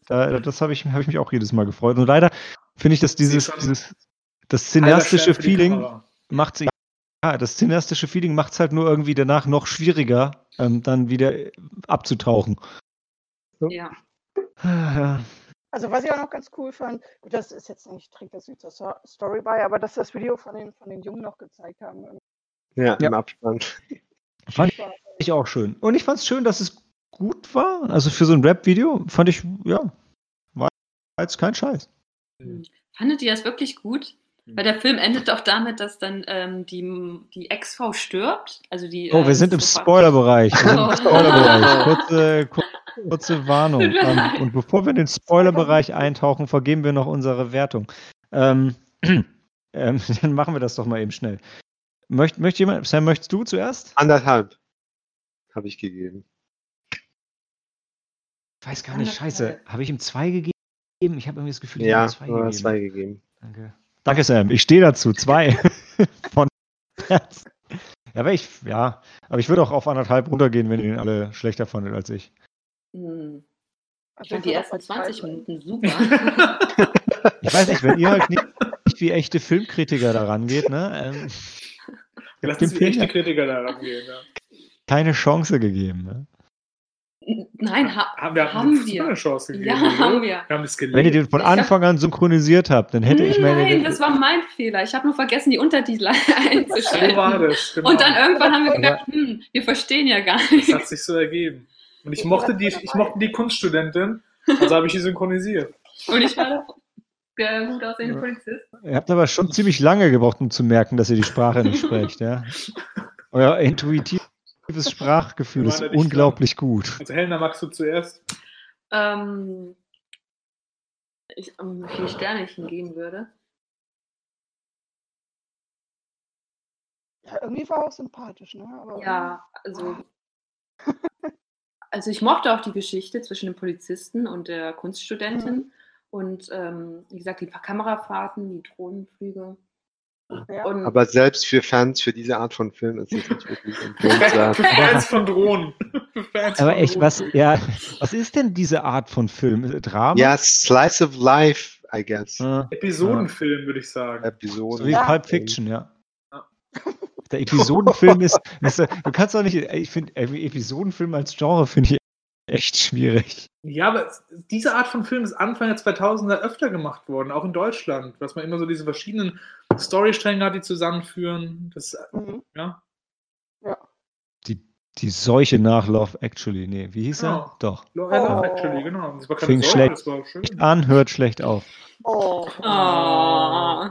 Speaker 1: da, das habe ich, hab ich mich auch jedes Mal gefreut. Und leider finde ich, dass dieses, dieses das cineastische Feeling macht ja, das cineastische Feeling macht es halt nur irgendwie danach noch schwieriger, ähm, dann wieder abzutauchen.
Speaker 6: Ja.
Speaker 1: Ja.
Speaker 5: Also was ich auch noch ganz cool fand, gut, das ist jetzt nicht, trägt das nicht zur So- Story bei, aber dass das Video von den, von den Jungen noch gezeigt haben.
Speaker 2: Ja,
Speaker 1: Ja.
Speaker 2: im Abstand.
Speaker 1: Fand ich auch schön. Und ich fand es schön, dass es gut war. Also für so ein Rap-Video fand ich, ja, war jetzt kein Scheiß.
Speaker 6: Fandet ihr das wirklich gut? Weil der Film endet auch damit, dass dann ähm, die, die Ex-Frau stirbt. Also die,
Speaker 1: Oh, wir
Speaker 6: äh,
Speaker 1: sind im Spoilerbereich. Wir sind im
Speaker 6: Oh.
Speaker 1: Spoilerbereich. Kurze, kur- kurze Warnung.
Speaker 6: Mir
Speaker 1: Ähm, und bevor wir in den Spoilerbereich eintauchen, vergeben wir noch unsere Wertung. Ähm, ähm, dann machen wir das doch mal eben schnell. Möcht, möchte jemand, Sam, möchtest du zuerst?
Speaker 2: Anderthalb habe ich gegeben.
Speaker 1: Ich weiß gar nicht, scheiße. Habe ich ihm zwei gegeben? Ich habe irgendwie das Gefühl, ich
Speaker 2: Ja,
Speaker 1: habe ihm zwei gegeben.
Speaker 2: zwei gegeben.
Speaker 1: Danke. Danke, Sam. Ich stehe dazu. Zwei von Herz. Ja, aber ich, ja, aber ich würde auch auf anderthalb runtergehen, wenn ihr den alle schlechter fandet als ich.
Speaker 6: Hm. Ich fand die ersten
Speaker 5: auch bei zwei
Speaker 6: 20
Speaker 5: sein.
Speaker 6: Minuten super.
Speaker 1: Ich weiß nicht, wenn ihr halt nicht, nicht wie echte Filmkritiker da rangeht, ne? Ähm,
Speaker 3: Lass
Speaker 1: dem
Speaker 3: uns wie echte
Speaker 1: ja
Speaker 3: Kritiker da rangehen. Ja.
Speaker 1: keine Chance gegeben. Ne?
Speaker 6: Nein, ha
Speaker 3: Haben wir,
Speaker 6: haben wir.
Speaker 3: eine Chance gegeben?
Speaker 6: Ja, haben wir.
Speaker 3: Wir haben das
Speaker 1: Wenn ihr den von Anfang an synchronisiert habt, dann hätte ich meine.
Speaker 6: Nein, das war mein Fehler. Ich habe nur vergessen, die Untertitel
Speaker 3: So war
Speaker 6: einzuschalten.
Speaker 3: das. Genau.
Speaker 6: Und dann irgendwann haben wir gedacht, hm, wir verstehen ja gar
Speaker 3: Das
Speaker 6: nicht.
Speaker 3: hat sich so ergeben. Und ich mochte die, ich mochte die Kunststudentin, also habe ich die synchronisiert.
Speaker 6: Und ich war der gut aussehende Polizist.
Speaker 1: Ihr habt aber schon ziemlich lange gebraucht, um zu merken, dass ihr die Sprache nicht sprecht, ja. Euer intuitiv Das Sprachgefühl ist unglaublich gut.
Speaker 3: Also Helena, magst du zuerst?
Speaker 6: Ähm, ich, um wie viele Sterne ich ihm geben würde.
Speaker 5: Ja, irgendwie war er auch sympathisch, ne? Aber
Speaker 6: Ja, also. Also ich mochte auch die Geschichte zwischen dem Polizisten und der Kunststudentin. Und ähm, wie gesagt, die Kamerafahrten, die Drohnenflüge.
Speaker 5: Ja.
Speaker 6: Und
Speaker 2: Aber selbst für Fans für diese Art von Film ist es nicht wirklich empfehlenswert.
Speaker 3: Für Fans von Drohnen. Fans
Speaker 1: Aber
Speaker 3: von
Speaker 1: echt,
Speaker 3: Drohnen.
Speaker 1: was, ja, was ist denn diese Art von Film? Drama?
Speaker 2: ja, Slice of Life, I guess.
Speaker 1: Ah,
Speaker 3: Episodenfilm, würde ich sagen.
Speaker 2: Episode.
Speaker 1: so wie
Speaker 5: Ja.
Speaker 1: Pulp Fiction, ja.
Speaker 3: Ja.
Speaker 1: Der Episodenfilm ist, ist, äh, du kannst doch nicht, ich finde, Episodenfilm als Genre finde ich echt schwierig.
Speaker 3: Ja, aber diese Art von Film ist Anfang der 2000er öfter gemacht worden, auch in Deutschland, dass man immer so diese verschiedenen Storystränge hat, die zusammenführen. Das,
Speaker 5: Mhm.
Speaker 3: ja.
Speaker 1: Die Seuche nach Love Actually, nee, wie hieß
Speaker 3: Genau.
Speaker 1: er? Doch.
Speaker 3: Love
Speaker 5: Oh.
Speaker 3: Actually, genau. Das war keine
Speaker 1: Fing
Speaker 3: Sorge,
Speaker 1: schlecht.
Speaker 3: das war schön.
Speaker 1: An hört schlecht auf.
Speaker 5: Oh.
Speaker 6: Oh,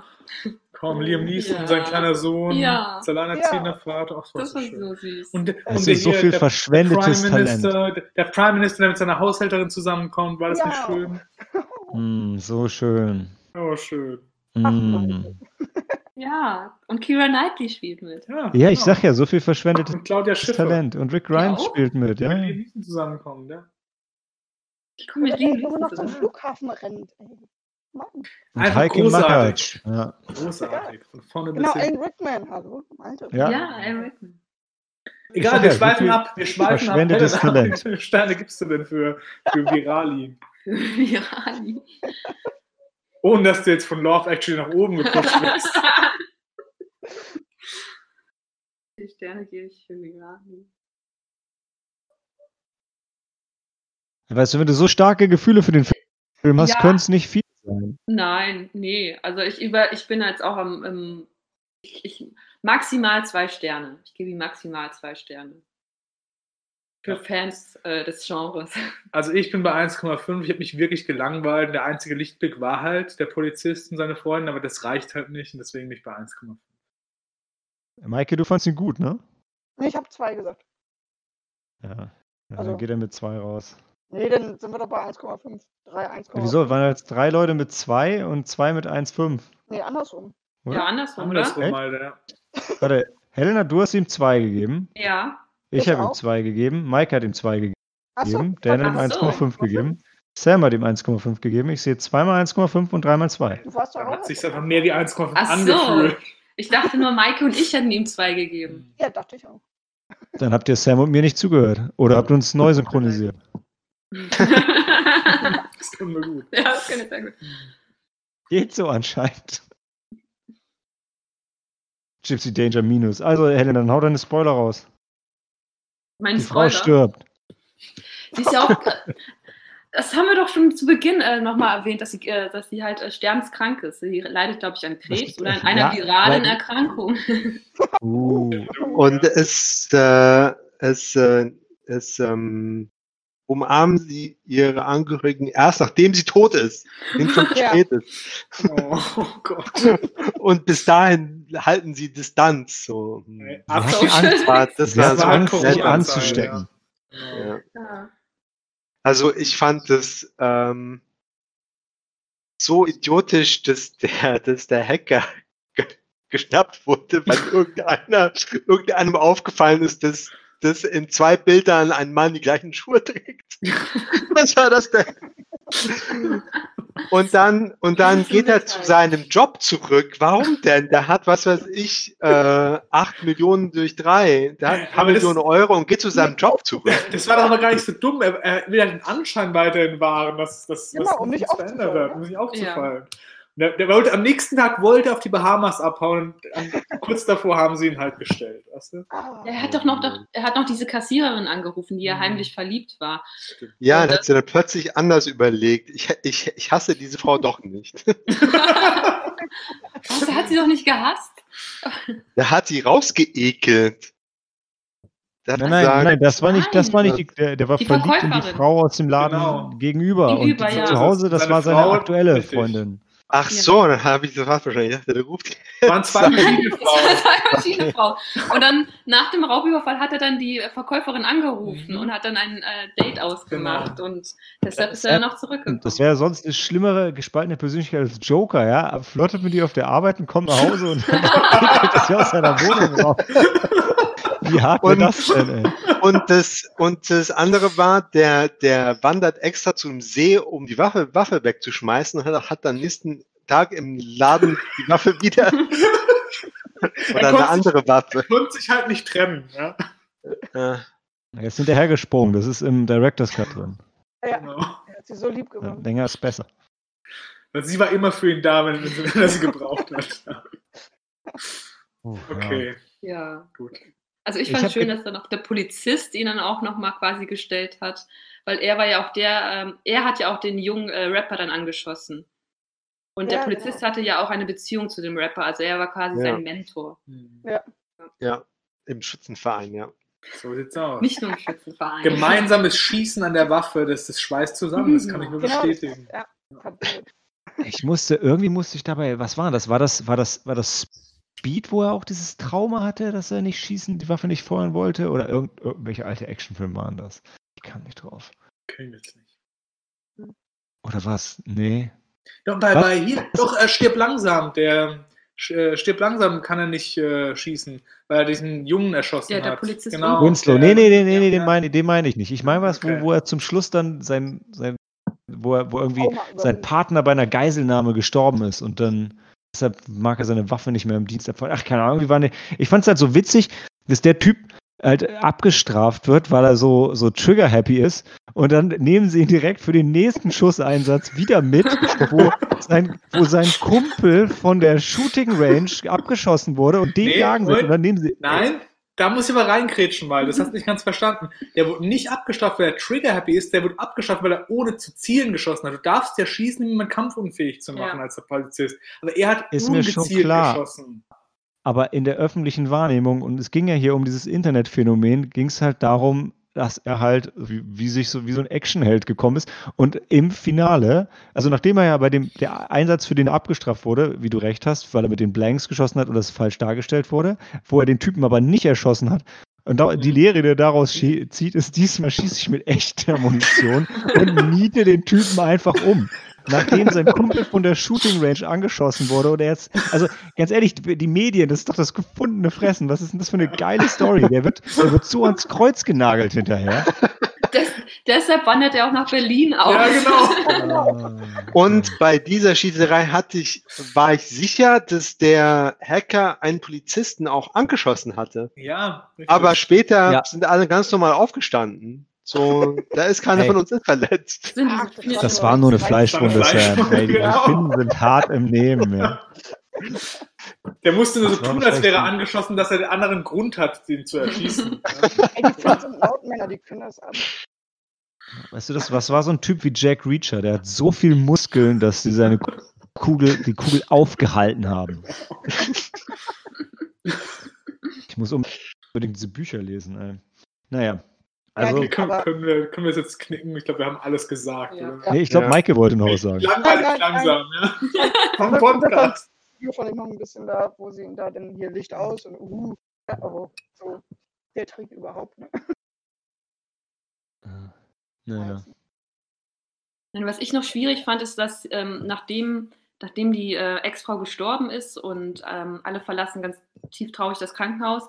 Speaker 3: Kaum Liam Neeson,
Speaker 6: Ja.
Speaker 3: sein kleiner Sohn,
Speaker 6: Ja.
Speaker 3: sein alleinerziehender Vater. Ach, das war
Speaker 6: das
Speaker 3: so
Speaker 6: war
Speaker 3: schön.
Speaker 6: so süß.
Speaker 3: Und,
Speaker 1: Es
Speaker 3: und
Speaker 1: ist
Speaker 3: der
Speaker 1: so viel
Speaker 3: der,
Speaker 1: verschwendetes
Speaker 3: der Prime Minister,
Speaker 1: Talent.
Speaker 3: der, der Prime Minister, der mit seiner Haushälterin zusammenkommt, war das
Speaker 5: Ja.
Speaker 3: nicht schön?
Speaker 1: Hm, so schön.
Speaker 3: Oh, schön.
Speaker 1: Hm.
Speaker 6: Ja, und Kira Knightley spielt mit.
Speaker 3: Ja,
Speaker 1: Ja, ich
Speaker 3: genau.
Speaker 1: sag ja, so viel verschwendetes
Speaker 3: Und Claudia Schiffer.
Speaker 1: Talent. Und Rick
Speaker 6: Ja,
Speaker 1: Grimes spielt mit,
Speaker 3: Ja.
Speaker 1: ja.
Speaker 3: Mit Liam Neeson zusammenkommen, ja.
Speaker 6: Ich komme mit Liam
Speaker 5: immer noch zum
Speaker 6: Neeson
Speaker 5: Flughafen rennt. Mann.
Speaker 1: Und
Speaker 3: Einfach
Speaker 1: Heike
Speaker 3: großartig.
Speaker 1: Ja.
Speaker 3: Großartig. Von vorne bis
Speaker 5: Genau. Alan Rickman, hallo. Meinte.
Speaker 1: Ja.
Speaker 6: Ja, Alan Rickman.
Speaker 3: Egal, wir
Speaker 1: ja,
Speaker 3: schweifen ab. Wir schweifen ab.
Speaker 1: Talent.
Speaker 3: Wie viele Sterne gibst du denn für, für Virali?
Speaker 6: Virali.
Speaker 3: Ohne dass du jetzt von Love Actually nach oben gepusht wirst.
Speaker 6: Wie viele Sterne gebe ich für Virali?
Speaker 1: Weißt du, wenn du so starke Gefühle für den Film hast,
Speaker 6: Ja.
Speaker 1: könnte es nicht viel sein.
Speaker 6: Nein, nee. Also ich über, ich bin jetzt auch am, im, ich, ich, maximal zwei Sterne. Ich gebe ihm maximal zwei Sterne. Für
Speaker 3: Ja.
Speaker 6: Fans äh, des Genres.
Speaker 3: Also ich bin bei 1,5. Ich habe mich wirklich gelangweilt. Der einzige Lichtblick war halt der Polizist und seine Freundin, aber das reicht halt nicht und deswegen bin ich bei 1,5.
Speaker 1: Maike, du fandst ihn gut, ne?
Speaker 5: Nee, ich habe zwei gesagt.
Speaker 1: Ja. ja
Speaker 5: Also-
Speaker 1: dann geht er mit zwei raus.
Speaker 5: Nee, dann sind wir doch bei 1,5. 3, 1,5.
Speaker 1: Ja, wieso? Waren jetzt drei Leute mit zwei und zwei mit 1,5?
Speaker 5: Nee, andersrum.
Speaker 1: Oder?
Speaker 6: Ja, andersrum, oder?
Speaker 3: Andersrum? Alter. ja.
Speaker 1: Warte, Helena, du hast ihm zwei gegeben.
Speaker 6: Ja.
Speaker 1: Ich
Speaker 5: Ich
Speaker 1: habe ihm
Speaker 5: auch.
Speaker 1: zwei gegeben. Maike hat ihm zwei gegeben.
Speaker 5: Achso.
Speaker 1: Dan hat ihm
Speaker 6: Ach so.
Speaker 1: 1,5 gegeben. Sam hat ihm 1,5 gegeben. Ich sehe zweimal 1,5 und dreimal 2.
Speaker 5: Du warst doch
Speaker 3: Dann
Speaker 5: auch.
Speaker 3: hat sich einfach mehr wie 1,5
Speaker 6: Ach so.
Speaker 3: angefühlt.
Speaker 6: Ich dachte nur, Maike und ich hätten ihm zwei gegeben.
Speaker 5: Ja, dachte ich auch.
Speaker 1: Dann habt ihr Sam und mir nicht zugehört. Oder habt uns neu synchronisiert.
Speaker 6: ja,
Speaker 3: Das können wir gut.
Speaker 6: das kann ich sehr gut.
Speaker 1: Geht so anscheinend. Gypsy Danger Minus. Also, Helena, dann hau deine Spoiler raus.
Speaker 6: Mein
Speaker 1: Die Frau
Speaker 6: Spoiler.
Speaker 1: stirbt.
Speaker 6: Sie ist ja auch. Das haben wir doch schon zu Beginn äh, nochmal erwähnt, dass sie, äh, dass sie halt äh, sterbenskrank ist. Sie leidet, glaube ich, an Krebs oder an einer
Speaker 1: Ja,
Speaker 6: viralen
Speaker 1: weil-
Speaker 6: Erkrankung.
Speaker 1: Uh.
Speaker 2: Und es, äh, es, äh, es ähm, umarmen sie ihre Angehörigen erst nachdem sie tot ist, dem schon
Speaker 5: Ja.
Speaker 2: spät ist.
Speaker 3: Oh, oh Gott.
Speaker 2: Und bis dahin halten sie Distanz. So.
Speaker 1: Sie hat
Speaker 3: Abstand.
Speaker 1: Angst,
Speaker 2: war, das war so
Speaker 3: Corona-Zeit,
Speaker 1: anzustecken.
Speaker 2: Ja.
Speaker 6: Ja.
Speaker 2: Also ich fand es ähm, so idiotisch, dass der, dass der Hacker ge geschnappt wurde, weil irgendeiner, irgendeinem aufgefallen ist, dass, dass in zwei Bildern ein Mann die gleichen Schuhe trägt. Was war das denn? Und dann, und dann
Speaker 6: Das
Speaker 2: geht er zu seinem Job zurück. Warum denn? Der hat, was weiß ich, äh, 8 Millionen durch drei. Der hat ein paar
Speaker 3: das-
Speaker 2: Millionen Euro und geht zu seinem Job zurück.
Speaker 3: Das war doch aber gar nicht so dumm. Er, er will ja den Anschein weiterhin wahren, dass, dass,
Speaker 5: Genau, um nicht
Speaker 3: nichts verändert wird, um nicht aufzufallen. Und Der, wollte, am nächsten Tag wollte er auf die Bahamas abhauen und kurz davor haben sie ihn halt gestellt. Weißt du?
Speaker 5: Ah,
Speaker 6: Er hat doch noch, er hat noch diese Kassiererin angerufen, die er
Speaker 3: Mhm.
Speaker 6: heimlich verlibt war.
Speaker 2: Ja,
Speaker 6: Und
Speaker 2: dann hat sie dann plötzlich anders überlegt. Ich, ich, ich hasse diese Frau doch nicht.
Speaker 6: Was, er hat sie doch nicht gehasst?
Speaker 2: Da hat sie rausgeekelt.
Speaker 1: Nein, nein, nein, das war nicht, das war nicht, die, der, der war
Speaker 6: Die
Speaker 1: verliebt in die. Frau aus dem Laden
Speaker 3: Genau.
Speaker 1: gegenüber.
Speaker 6: Gegenüber,
Speaker 1: und
Speaker 6: ja.
Speaker 1: zu Hause, das
Speaker 3: Seine
Speaker 1: war seine
Speaker 3: Frau,
Speaker 1: aktuelle
Speaker 3: richtig.
Speaker 1: Freundin.
Speaker 2: Ach
Speaker 6: Ja.
Speaker 2: so, dann habe ich das fast wahrscheinlich. Ich dachte, der ruft.
Speaker 3: Waren zwei verschiedene Frauen.
Speaker 6: war zwei verschiedene Frauen. Und dann nach dem Raubüberfall hat er dann die Verkäuferin angerufen
Speaker 3: Mhm.
Speaker 6: und hat dann ein äh, Date ausgemacht. Und deshalb
Speaker 1: Das
Speaker 6: ist er dann noch zurückgekommen.
Speaker 1: Das wäre sonst eine schlimmere gespaltene Persönlichkeit als Joker, ja? Flottet mit ihr auf der Arbeit und kommt nach Hause und dann geht das ja aus seiner Wohnung raus. Wie hart
Speaker 2: Und-
Speaker 1: das denn, ey?
Speaker 2: Und das, und das andere war, der, der wandert extra zum See, um die Waffe, Waffe wegzuschmeißen und hat, hat dann nächsten Tag im Laden die Waffe wieder. Oder eine andere Waffe.
Speaker 3: Konnte sich halt nicht trennen. Ja?
Speaker 2: Ja.
Speaker 1: Er ist hinterhergesprungen, das ist im Director's Cut drin.
Speaker 5: Ja,
Speaker 3: Genau.
Speaker 5: er hat sie so lieb
Speaker 1: Ja,
Speaker 5: gewonnen.
Speaker 1: länger ist besser.
Speaker 3: Weil sie war immer für ihn da, wenn, wenn er sie gebraucht hat. Ja. Okay,
Speaker 6: Ja.
Speaker 3: gut.
Speaker 6: Also ich
Speaker 1: Ich
Speaker 6: fand
Speaker 1: hab
Speaker 6: schön, dass dann auch der Polizist ihn dann auch nochmal quasi gestellt hat, weil er war ja auch der, ähm, er hat ja auch den jungen äh, Rapper dann angeschossen. Und der
Speaker 5: Ja,
Speaker 6: Polizist
Speaker 5: genau.
Speaker 6: hatte ja auch eine Beziehung zu dem Rapper, also er war quasi
Speaker 2: Ja.
Speaker 6: sein Mentor.
Speaker 3: Hm.
Speaker 2: ja, im Schützenverein, ja.
Speaker 3: So sieht's aus.
Speaker 6: Nicht nur im Schützenverein.
Speaker 3: Gemeinsames Schießen an der Waffe, das, das schweißt zusammen, das kann ich nur
Speaker 5: Genau, das
Speaker 3: bestätigen.
Speaker 5: ja.
Speaker 1: Ich musste, irgendwie musste ich dabei, was war das? War das, war das, war das Speed, wo er auch dieses Trauma hatte, dass er nicht schießen, die Waffe nicht feuern wollte? Oder irgend, irgendwelche alte Actionfilme waren das? Ich kam nicht drauf.
Speaker 3: Ich jetzt nicht.
Speaker 1: Oder was? Nee.
Speaker 3: Und bei,
Speaker 1: Was?
Speaker 3: bei hier, doch, er stirbt langsam. Der äh, stirbt langsam, kann er nicht äh, schießen, weil er diesen Jungen erschossen
Speaker 6: Ja, der
Speaker 3: hat.
Speaker 6: Polizist
Speaker 3: genau.
Speaker 1: Winslow. Nee, nee, nee, nee, nee,
Speaker 3: ja.
Speaker 1: den meine den meine ich nicht. Ich meine was,
Speaker 3: Okay.
Speaker 1: wo, wo er zum Schluss dann sein, sein wo er, wo irgendwie sein. Partner bei einer Geiselnahme gestorben ist und dann deshalb mag er seine Waffe nicht mehr im Dienst abfallen. Ach, keine Ahnung, wie war ne, Ich fand es halt so witzig, dass der Typ halt abgestraft wird, weil er so, so trigger-happy ist. Und dann nehmen sie ihn direkt für den nächsten Schusseinsatz wieder mit, wo sein, wo sein Kumpel von der Shooting Range abgeschossen wurde und den
Speaker 3: Nee,
Speaker 1: jagen sie.
Speaker 3: Moment.
Speaker 1: Und dann nehmen sie.
Speaker 3: Nein, da muss ich aber reinkrätschen, weil das hast du nicht ganz verstanden. Der wurde nicht abgestraft, weil er trigger-happy ist, der wurde abgestraft, weil er ohne zu zielen geschossen hat. Du darfst ja schießen, um jemanden kampfunfähig zu machen
Speaker 6: Ja.
Speaker 3: als der Polizist. Aber er hat
Speaker 1: Ist mir schon
Speaker 3: ungezielt
Speaker 1: klar.
Speaker 3: geschossen.
Speaker 1: Aber in der öffentlichen Wahrnehmung, und es ging ja hier um dieses Internetphänomen, ging es halt darum, dass er halt wie, wie sich so wie so ein Actionheld gekommen ist. Und im Finale, also nachdem er ja bei dem der Einsatz, für den er abgestraft wurde, wie du recht hast, weil er mit den Blanks geschossen hat und das falsch dargestellt wurde, wo er den Typen aber nicht erschossen hat. Und da, die Lehre, die er daraus zieht, ist, diesmal schieße ich mit echter Munition und niete den Typen einfach um. Nachdem sein Kumpel von der Shooting Range angeschossen wurde und er jetzt, also ganz ehrlich, die die Medien, das ist doch das gefundene Fressen. Was ist denn das für eine geile Story? Der wird, der wird so ans Kreuz genagelt hinterher.
Speaker 6: Des, deshalb wandert er auch nach Berlin aus.
Speaker 3: Ja, genau.
Speaker 2: Und bei dieser Schießerei hatte ich, war ich sicher, dass der Hacker einen Polizisten auch angeschossen hatte.
Speaker 3: Ja, richtig.
Speaker 2: Aber später
Speaker 1: Ja.
Speaker 2: sind alle ganz normal aufgestanden. So, da ist keiner
Speaker 1: Ey.
Speaker 2: von uns verletzt.
Speaker 1: Das war nur eine Fleischwunde, Sam. Ey, die Finnen sind hart im Nehmen. Ja.
Speaker 3: der musste nur so tun, als wäre er angeschossen, dass er den anderen Grund hat, den zu erschießen.
Speaker 5: Ey, die Fans sind Lautmänner, die können das ab.
Speaker 1: Weißt du, das was war so ein Typ wie Jack Reacher? Der hat so viel Muskeln, dass sie seine Kugel, die Kugel aufgehalten haben. Ich muss unbedingt diese Bücher lesen. Ey. Naja. Also,
Speaker 5: die-
Speaker 3: können,
Speaker 5: Aber-
Speaker 3: können, wir, können wir es jetzt knicken? Ich glaube, wir haben alles gesagt.
Speaker 6: Ja.
Speaker 3: oder?
Speaker 1: nee, ich glaube,
Speaker 2: Ja.
Speaker 1: Maike wollte noch was sagen.
Speaker 3: Langweilig
Speaker 5: Nein, nein,
Speaker 3: langsam, ja. Vom Podcast.
Speaker 5: Von ihm noch ein bisschen da, wo sie ihn da dann hier Licht aus und uh, oh, so der Trick überhaupt. Ne?
Speaker 1: Naja.
Speaker 6: Und Was ich noch schwierig fand, ist, dass ähm, nachdem, nachdem die äh, Ex-Frau gestorben ist und ähm, alle verlassen ganz tief traurig das Krankenhaus,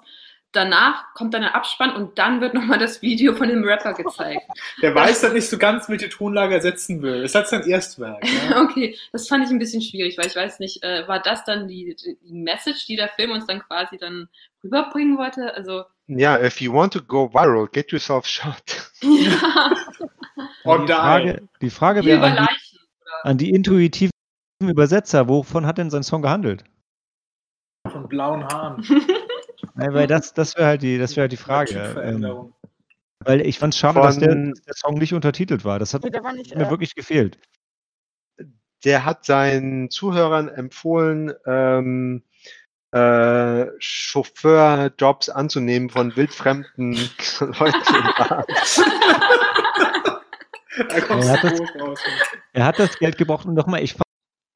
Speaker 6: danach kommt dann der Abspann und dann wird nochmal das Video von dem Rapper gezeigt.
Speaker 3: Der weiß dann nicht so ganz, welche Tonlage er setzen will. Das ist halt sein Erstwerk. Ja?
Speaker 6: Okay, das fand ich ein bisschen schwierig, weil ich weiß nicht, äh, war das dann die, die Message, die der Film uns dann quasi dann rüberbringen wollte? Also,
Speaker 2: Ja, if you want to go viral, get yourself shot.
Speaker 6: ja,
Speaker 3: Or
Speaker 1: die. Frage, die Frage wäre an die, an die intuitiven Übersetzer, wovon hat denn sein Song gehandelt?
Speaker 3: Von blauen Haaren.
Speaker 1: Nein, weil das, das wäre halt die, das wäre halt die Frage. Ähm, weil ich fand es schade, dass der, der Song nicht untertitelt war. Das hat
Speaker 5: Nee, war nicht,
Speaker 1: mir
Speaker 5: äh,
Speaker 1: wirklich gefehlt.
Speaker 2: Der hat seinen Zuhörern empfohlen, ähm, äh, Chauffeurjobs anzunehmen von wildfremden Leuten
Speaker 1: Er hat das-. Er hat das Geld gebraucht und nochmal, ich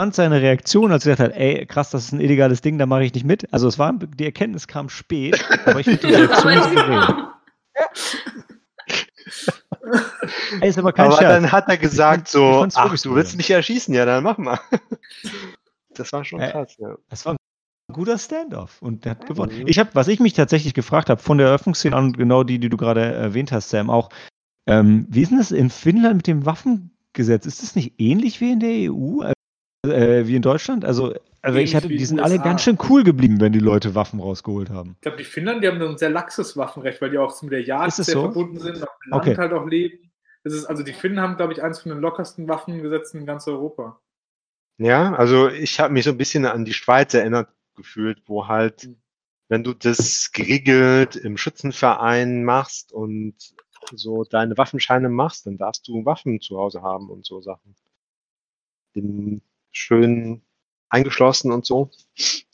Speaker 1: fand seine Reaktion, als er gesagt hat, ey, krass, das ist ein illegales Ding, da mache ich nicht mit. Also es war, die Erkenntnis kam spät, aber ich finde die Reaktion ist aber kein
Speaker 2: Aber
Speaker 1: Scherz.
Speaker 2: dann hat er gesagt
Speaker 1: ich
Speaker 2: so,
Speaker 1: fand's
Speaker 2: ach, du willst mich erschießen, ja, dann mach mal. Das war schon
Speaker 1: Äh,
Speaker 2: krass, ja.
Speaker 1: Das war ein guter Standoff und der hat gewonnen.
Speaker 2: Mhm.
Speaker 1: Ich habe, was ich mich tatsächlich gefragt habe, von der Eröffnungsszene an, genau die, die du gerade erwähnt hast, Sam, auch, ähm, wie ist denn das in Finnland mit dem Waffengesetz? Ist das nicht ähnlich wie in der EU, äh, wie in Deutschland? Also, also ich hatte, die
Speaker 3: in
Speaker 1: sind alle ganz schön cool geblieben, wenn die Leute Waffen rausgeholt haben.
Speaker 3: Ich glaube, die Finnland, die haben ein sehr laxes Waffenrecht, weil die auch mit der Jagd
Speaker 1: Ist es
Speaker 3: sehr
Speaker 1: so?
Speaker 3: verbunden sind, auf dem Land
Speaker 1: Okay.
Speaker 3: halt auch leben. Das ist, also die Finnen haben, glaube ich, eins von den lockersten Waffengesetzen in ganz Europa.
Speaker 2: Ja, also ich habe mich so ein bisschen an die Schweiz erinnert gefühlt, wo halt,
Speaker 3: Mhm.
Speaker 2: wenn du das geregelt im Schützenverein machst und so deine Waffenscheine machst, dann darfst du Waffen zu Hause haben und so Sachen. Bin schön eingeschlossen und so.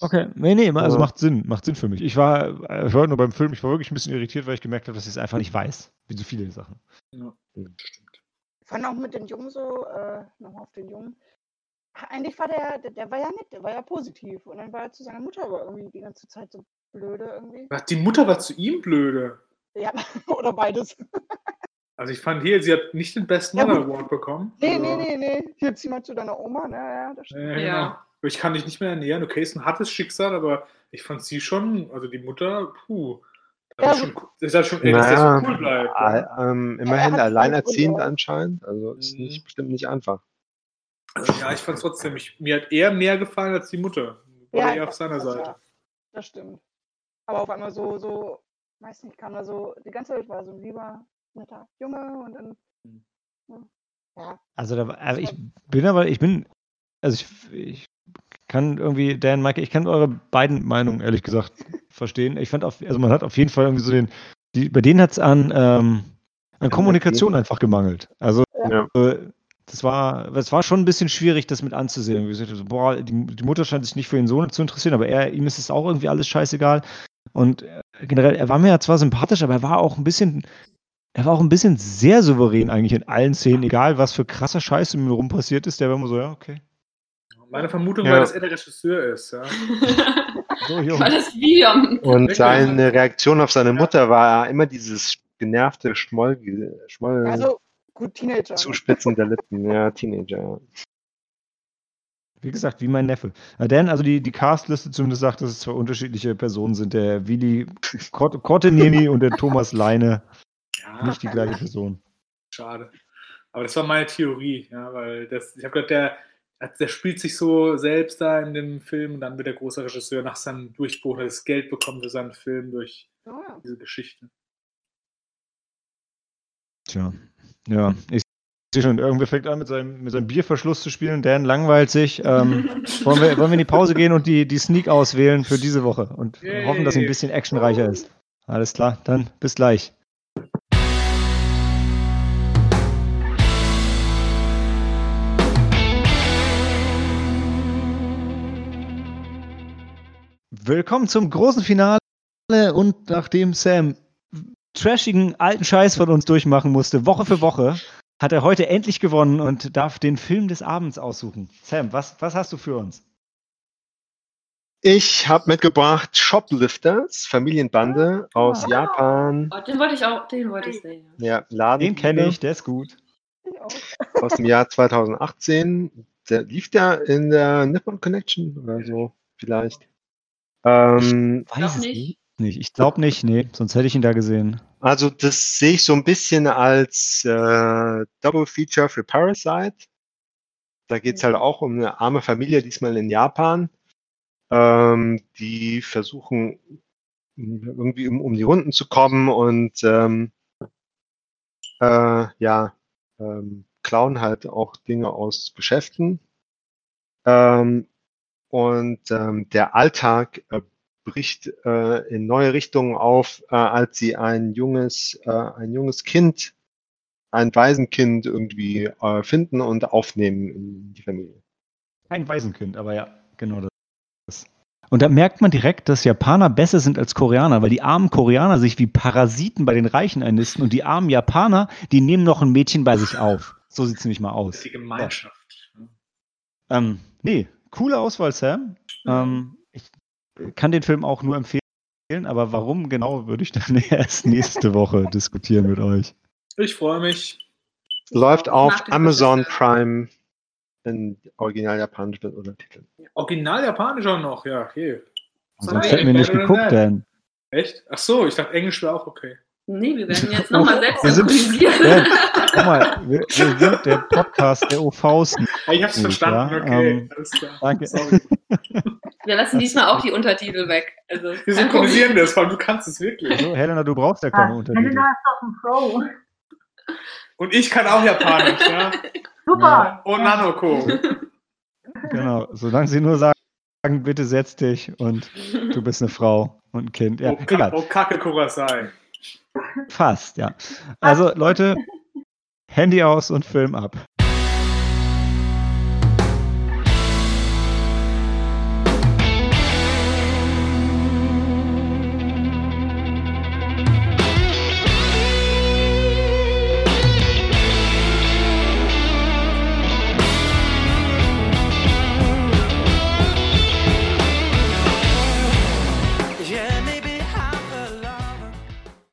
Speaker 1: Okay, nee, nee, also macht Sinn, macht Sinn für mich. Ich war, ich war nur beim Film, ich war wirklich ein bisschen irritiert, weil ich gemerkt habe, dass ich es einfach nicht weiß, wie so viele Sachen.
Speaker 3: Ja, stimmt.
Speaker 5: Ich fand auch mit den Jungen so, äh, nochmal auf den Jungen. Eigentlich war der, der, der war ja nett, der war ja positiv. Und dann war er zu seiner Mutter aber irgendwie die ganze Zeit so blöde irgendwie.
Speaker 3: Ach, Die Mutter war zu ihm blöde.
Speaker 5: Ja, oder beides.
Speaker 3: Also ich fand hier, sie hat nicht den Best
Speaker 5: Ja,
Speaker 3: Mother. Award bekommen.
Speaker 5: Nee,
Speaker 3: Also,
Speaker 5: nee, nee, nee. Hier zieh mal zu deiner Oma. Na ja, das stimmt.
Speaker 3: Ja, genau.
Speaker 6: Ja.
Speaker 3: Ich kann dich nicht mehr ernähren. Okay, ist ein hartes Schicksal, aber ich fand sie schon, also die Mutter, puh.
Speaker 5: Ja,
Speaker 3: Das ist, schon, das ist halt schon, ey, dass der
Speaker 2: Naja,
Speaker 3: so cool bleibt. Ja.
Speaker 2: ähm, immerhin alleinerziehend anscheinend, also ist
Speaker 3: Mhm.
Speaker 2: nicht, bestimmt nicht einfach.
Speaker 3: Also, ja, ich fand es trotzdem, ich, mir hat er mehr gefallen als die Mutter. War eher auf
Speaker 5: das-
Speaker 3: seiner
Speaker 5: das,
Speaker 3: Seite.
Speaker 5: ja, das stimmt. Aber auf einmal so, so, weiß nicht, kam da so, die ganze Zeit war so ein lieber, netter Junge und dann.
Speaker 3: Mhm.
Speaker 5: Ja.
Speaker 1: Also da, war- also ich bin aber, ich bin, also ich, ich kann irgendwie, Dan, Mike, ich kann eure beiden Meinungen ehrlich gesagt verstehen. Ich fand auf, also man hat auf jeden Fall irgendwie so den, die, bei denen hat es an, ähm, an Kommunikation einfach gemangelt. Also
Speaker 2: Ja.
Speaker 1: äh, das war, es war schon ein bisschen schwierig, das mit anzusehen. Wie gesagt, so, boah, die, die Mutter scheint sich nicht für den Sohn zu interessieren, aber er, ihm ist es auch irgendwie alles scheißegal. Und äh, generell, er war mir ja zwar sympathisch, aber er war auch ein bisschen, er war auch ein bisschen sehr souverän eigentlich in allen Szenen, egal was für krasser Scheiß um ihn rum passiert ist, der war immer so, ja, okay.
Speaker 3: Meine Vermutung
Speaker 2: Ja.
Speaker 3: war, dass er der Regisseur ist. Ja.
Speaker 1: So.
Speaker 6: Weil das Video
Speaker 2: Und seine Reaktion auf seine. Mutter war immer dieses genervte Schmoll, Schmoll
Speaker 5: Also, gut, Teenager.
Speaker 2: Zuspitzen der Lippen, ja, Teenager. ja.
Speaker 1: Wie gesagt, wie mein Neffe. Dan, also die, die Castliste zumindest sagt, dass es zwei unterschiedliche Personen sind. Der Willi Kort- Korteniemi und der Thomas Leine.
Speaker 3: Ja,
Speaker 1: Nicht die gleiche Person.
Speaker 3: schade. Aber das war meine Theorie, ja, weil das, ich habe gedacht, der, der spielt sich so selbst da in dem Film und dann wird der große Regisseur nach seinem Durchbruch das Geld bekommen für seinen Film durch
Speaker 5: Oh, ja.
Speaker 3: diese Geschichte.
Speaker 1: Tja. Ja, ich sehe schon, irgendwer fängt an, mit seinem, mit seinem Bierverschluss zu spielen. Dan langweilt sich. Ähm, wollen, wir, wollen wir in die Pause gehen und die, die Sneak auswählen für diese Woche und
Speaker 3: Yay.
Speaker 1: hoffen, dass sie ein bisschen actionreicher ist. Alles klar, dann bis gleich. Willkommen zum großen Finale und nachdem Sam trashigen alten Scheiß von uns durchmachen musste, Woche für Woche, hat er heute endlich gewonnen und darf den Film des Abends aussuchen. Sam, was, was hast du für uns?
Speaker 2: Ich habe mitgebracht Shoplifters, Familienbande aus
Speaker 5: Ah.
Speaker 2: Japan.
Speaker 6: Oh, den wollte ich auch, den wollte ich sehen.
Speaker 2: Ja, Laden
Speaker 1: Den kenne ich, der ist gut.
Speaker 2: Aus dem Jahr 2018. Der lief der in der Nippon Connection oder so vielleicht. Ähm,
Speaker 1: Weiß
Speaker 6: Glaub
Speaker 1: es
Speaker 6: nicht.
Speaker 1: nicht. Ich glaube nicht, nee, sonst hätte ich ihn da gesehen.
Speaker 2: also das sehe ich so ein bisschen als äh, Double Feature für Parasite. Da geht es halt auch um eine arme Familie, diesmal in Japan. Ähm, die versuchen irgendwie um, um die Runden zu kommen und ähm, äh, ja, ähm, klauen halt auch Dinge aus Geschäften. Ähm, und ähm, der Alltag äh, bricht äh, in neue Richtungen auf, äh, als sie ein junges, äh, ein junges Kind, ein Waisenkind irgendwie äh, finden und aufnehmen in die Familie.
Speaker 1: Kein Waisenkind, aber ja, genau das. Und da merkt man direkt, dass Japaner besser sind als Koreaner, weil die armen Koreaner sich wie Parasiten bei den Reichen einnisten und die armen Japaner, die nehmen noch ein Mädchen bei sich auf. So sieht es nämlich mal
Speaker 3: ist
Speaker 1: aus.
Speaker 3: die Gemeinschaft.
Speaker 1: Ähm, nee, coole Auswahl, Sam. Ähm, ich kann den Film auch nur empfehlen, aber warum genau, würde ich dann erst nächste Woche diskutieren mit euch.
Speaker 3: Ich freue mich.
Speaker 2: Läuft auf Amazon
Speaker 6: Regisseur.
Speaker 2: Prime in original japanisch mit Untertiteln.
Speaker 3: Original japanisch auch noch, ja, okay.
Speaker 1: Sonst hätten wir nicht geguckt. Dan.
Speaker 3: Echt? Ach so, ich dachte, Englisch wäre auch okay.
Speaker 6: Nee, wir werden jetzt nochmal selbst
Speaker 1: Wir sind-
Speaker 6: synchronisieren.
Speaker 1: Dan, guck mal, wir, wir sind der Podcast der OVs.
Speaker 3: Ja, ich hab's verstanden,
Speaker 1: ja,
Speaker 3: okay.
Speaker 1: ähm,
Speaker 3: alles klar.
Speaker 1: danke.
Speaker 3: Sorry.
Speaker 6: Wir lassen diesmal auch die Untertitel weg. Also,
Speaker 3: Wir synchronisieren das, weil du kannst es wirklich.
Speaker 1: So, Helena, du brauchst ja keine
Speaker 4: Ah,
Speaker 1: Untertitel.
Speaker 4: Helena ist doch ein Pro.
Speaker 3: Und ich kann auch Japanisch, ja.
Speaker 4: Super.
Speaker 3: Und Nanoko.
Speaker 1: Genau, solange sie nur sagen, bitte setz dich und du bist eine Frau und ein Kind. Ja,
Speaker 3: Oh, oh Kacke Kurasai.
Speaker 1: Fast, ja. Also, Leute, Handy aus und Film ab.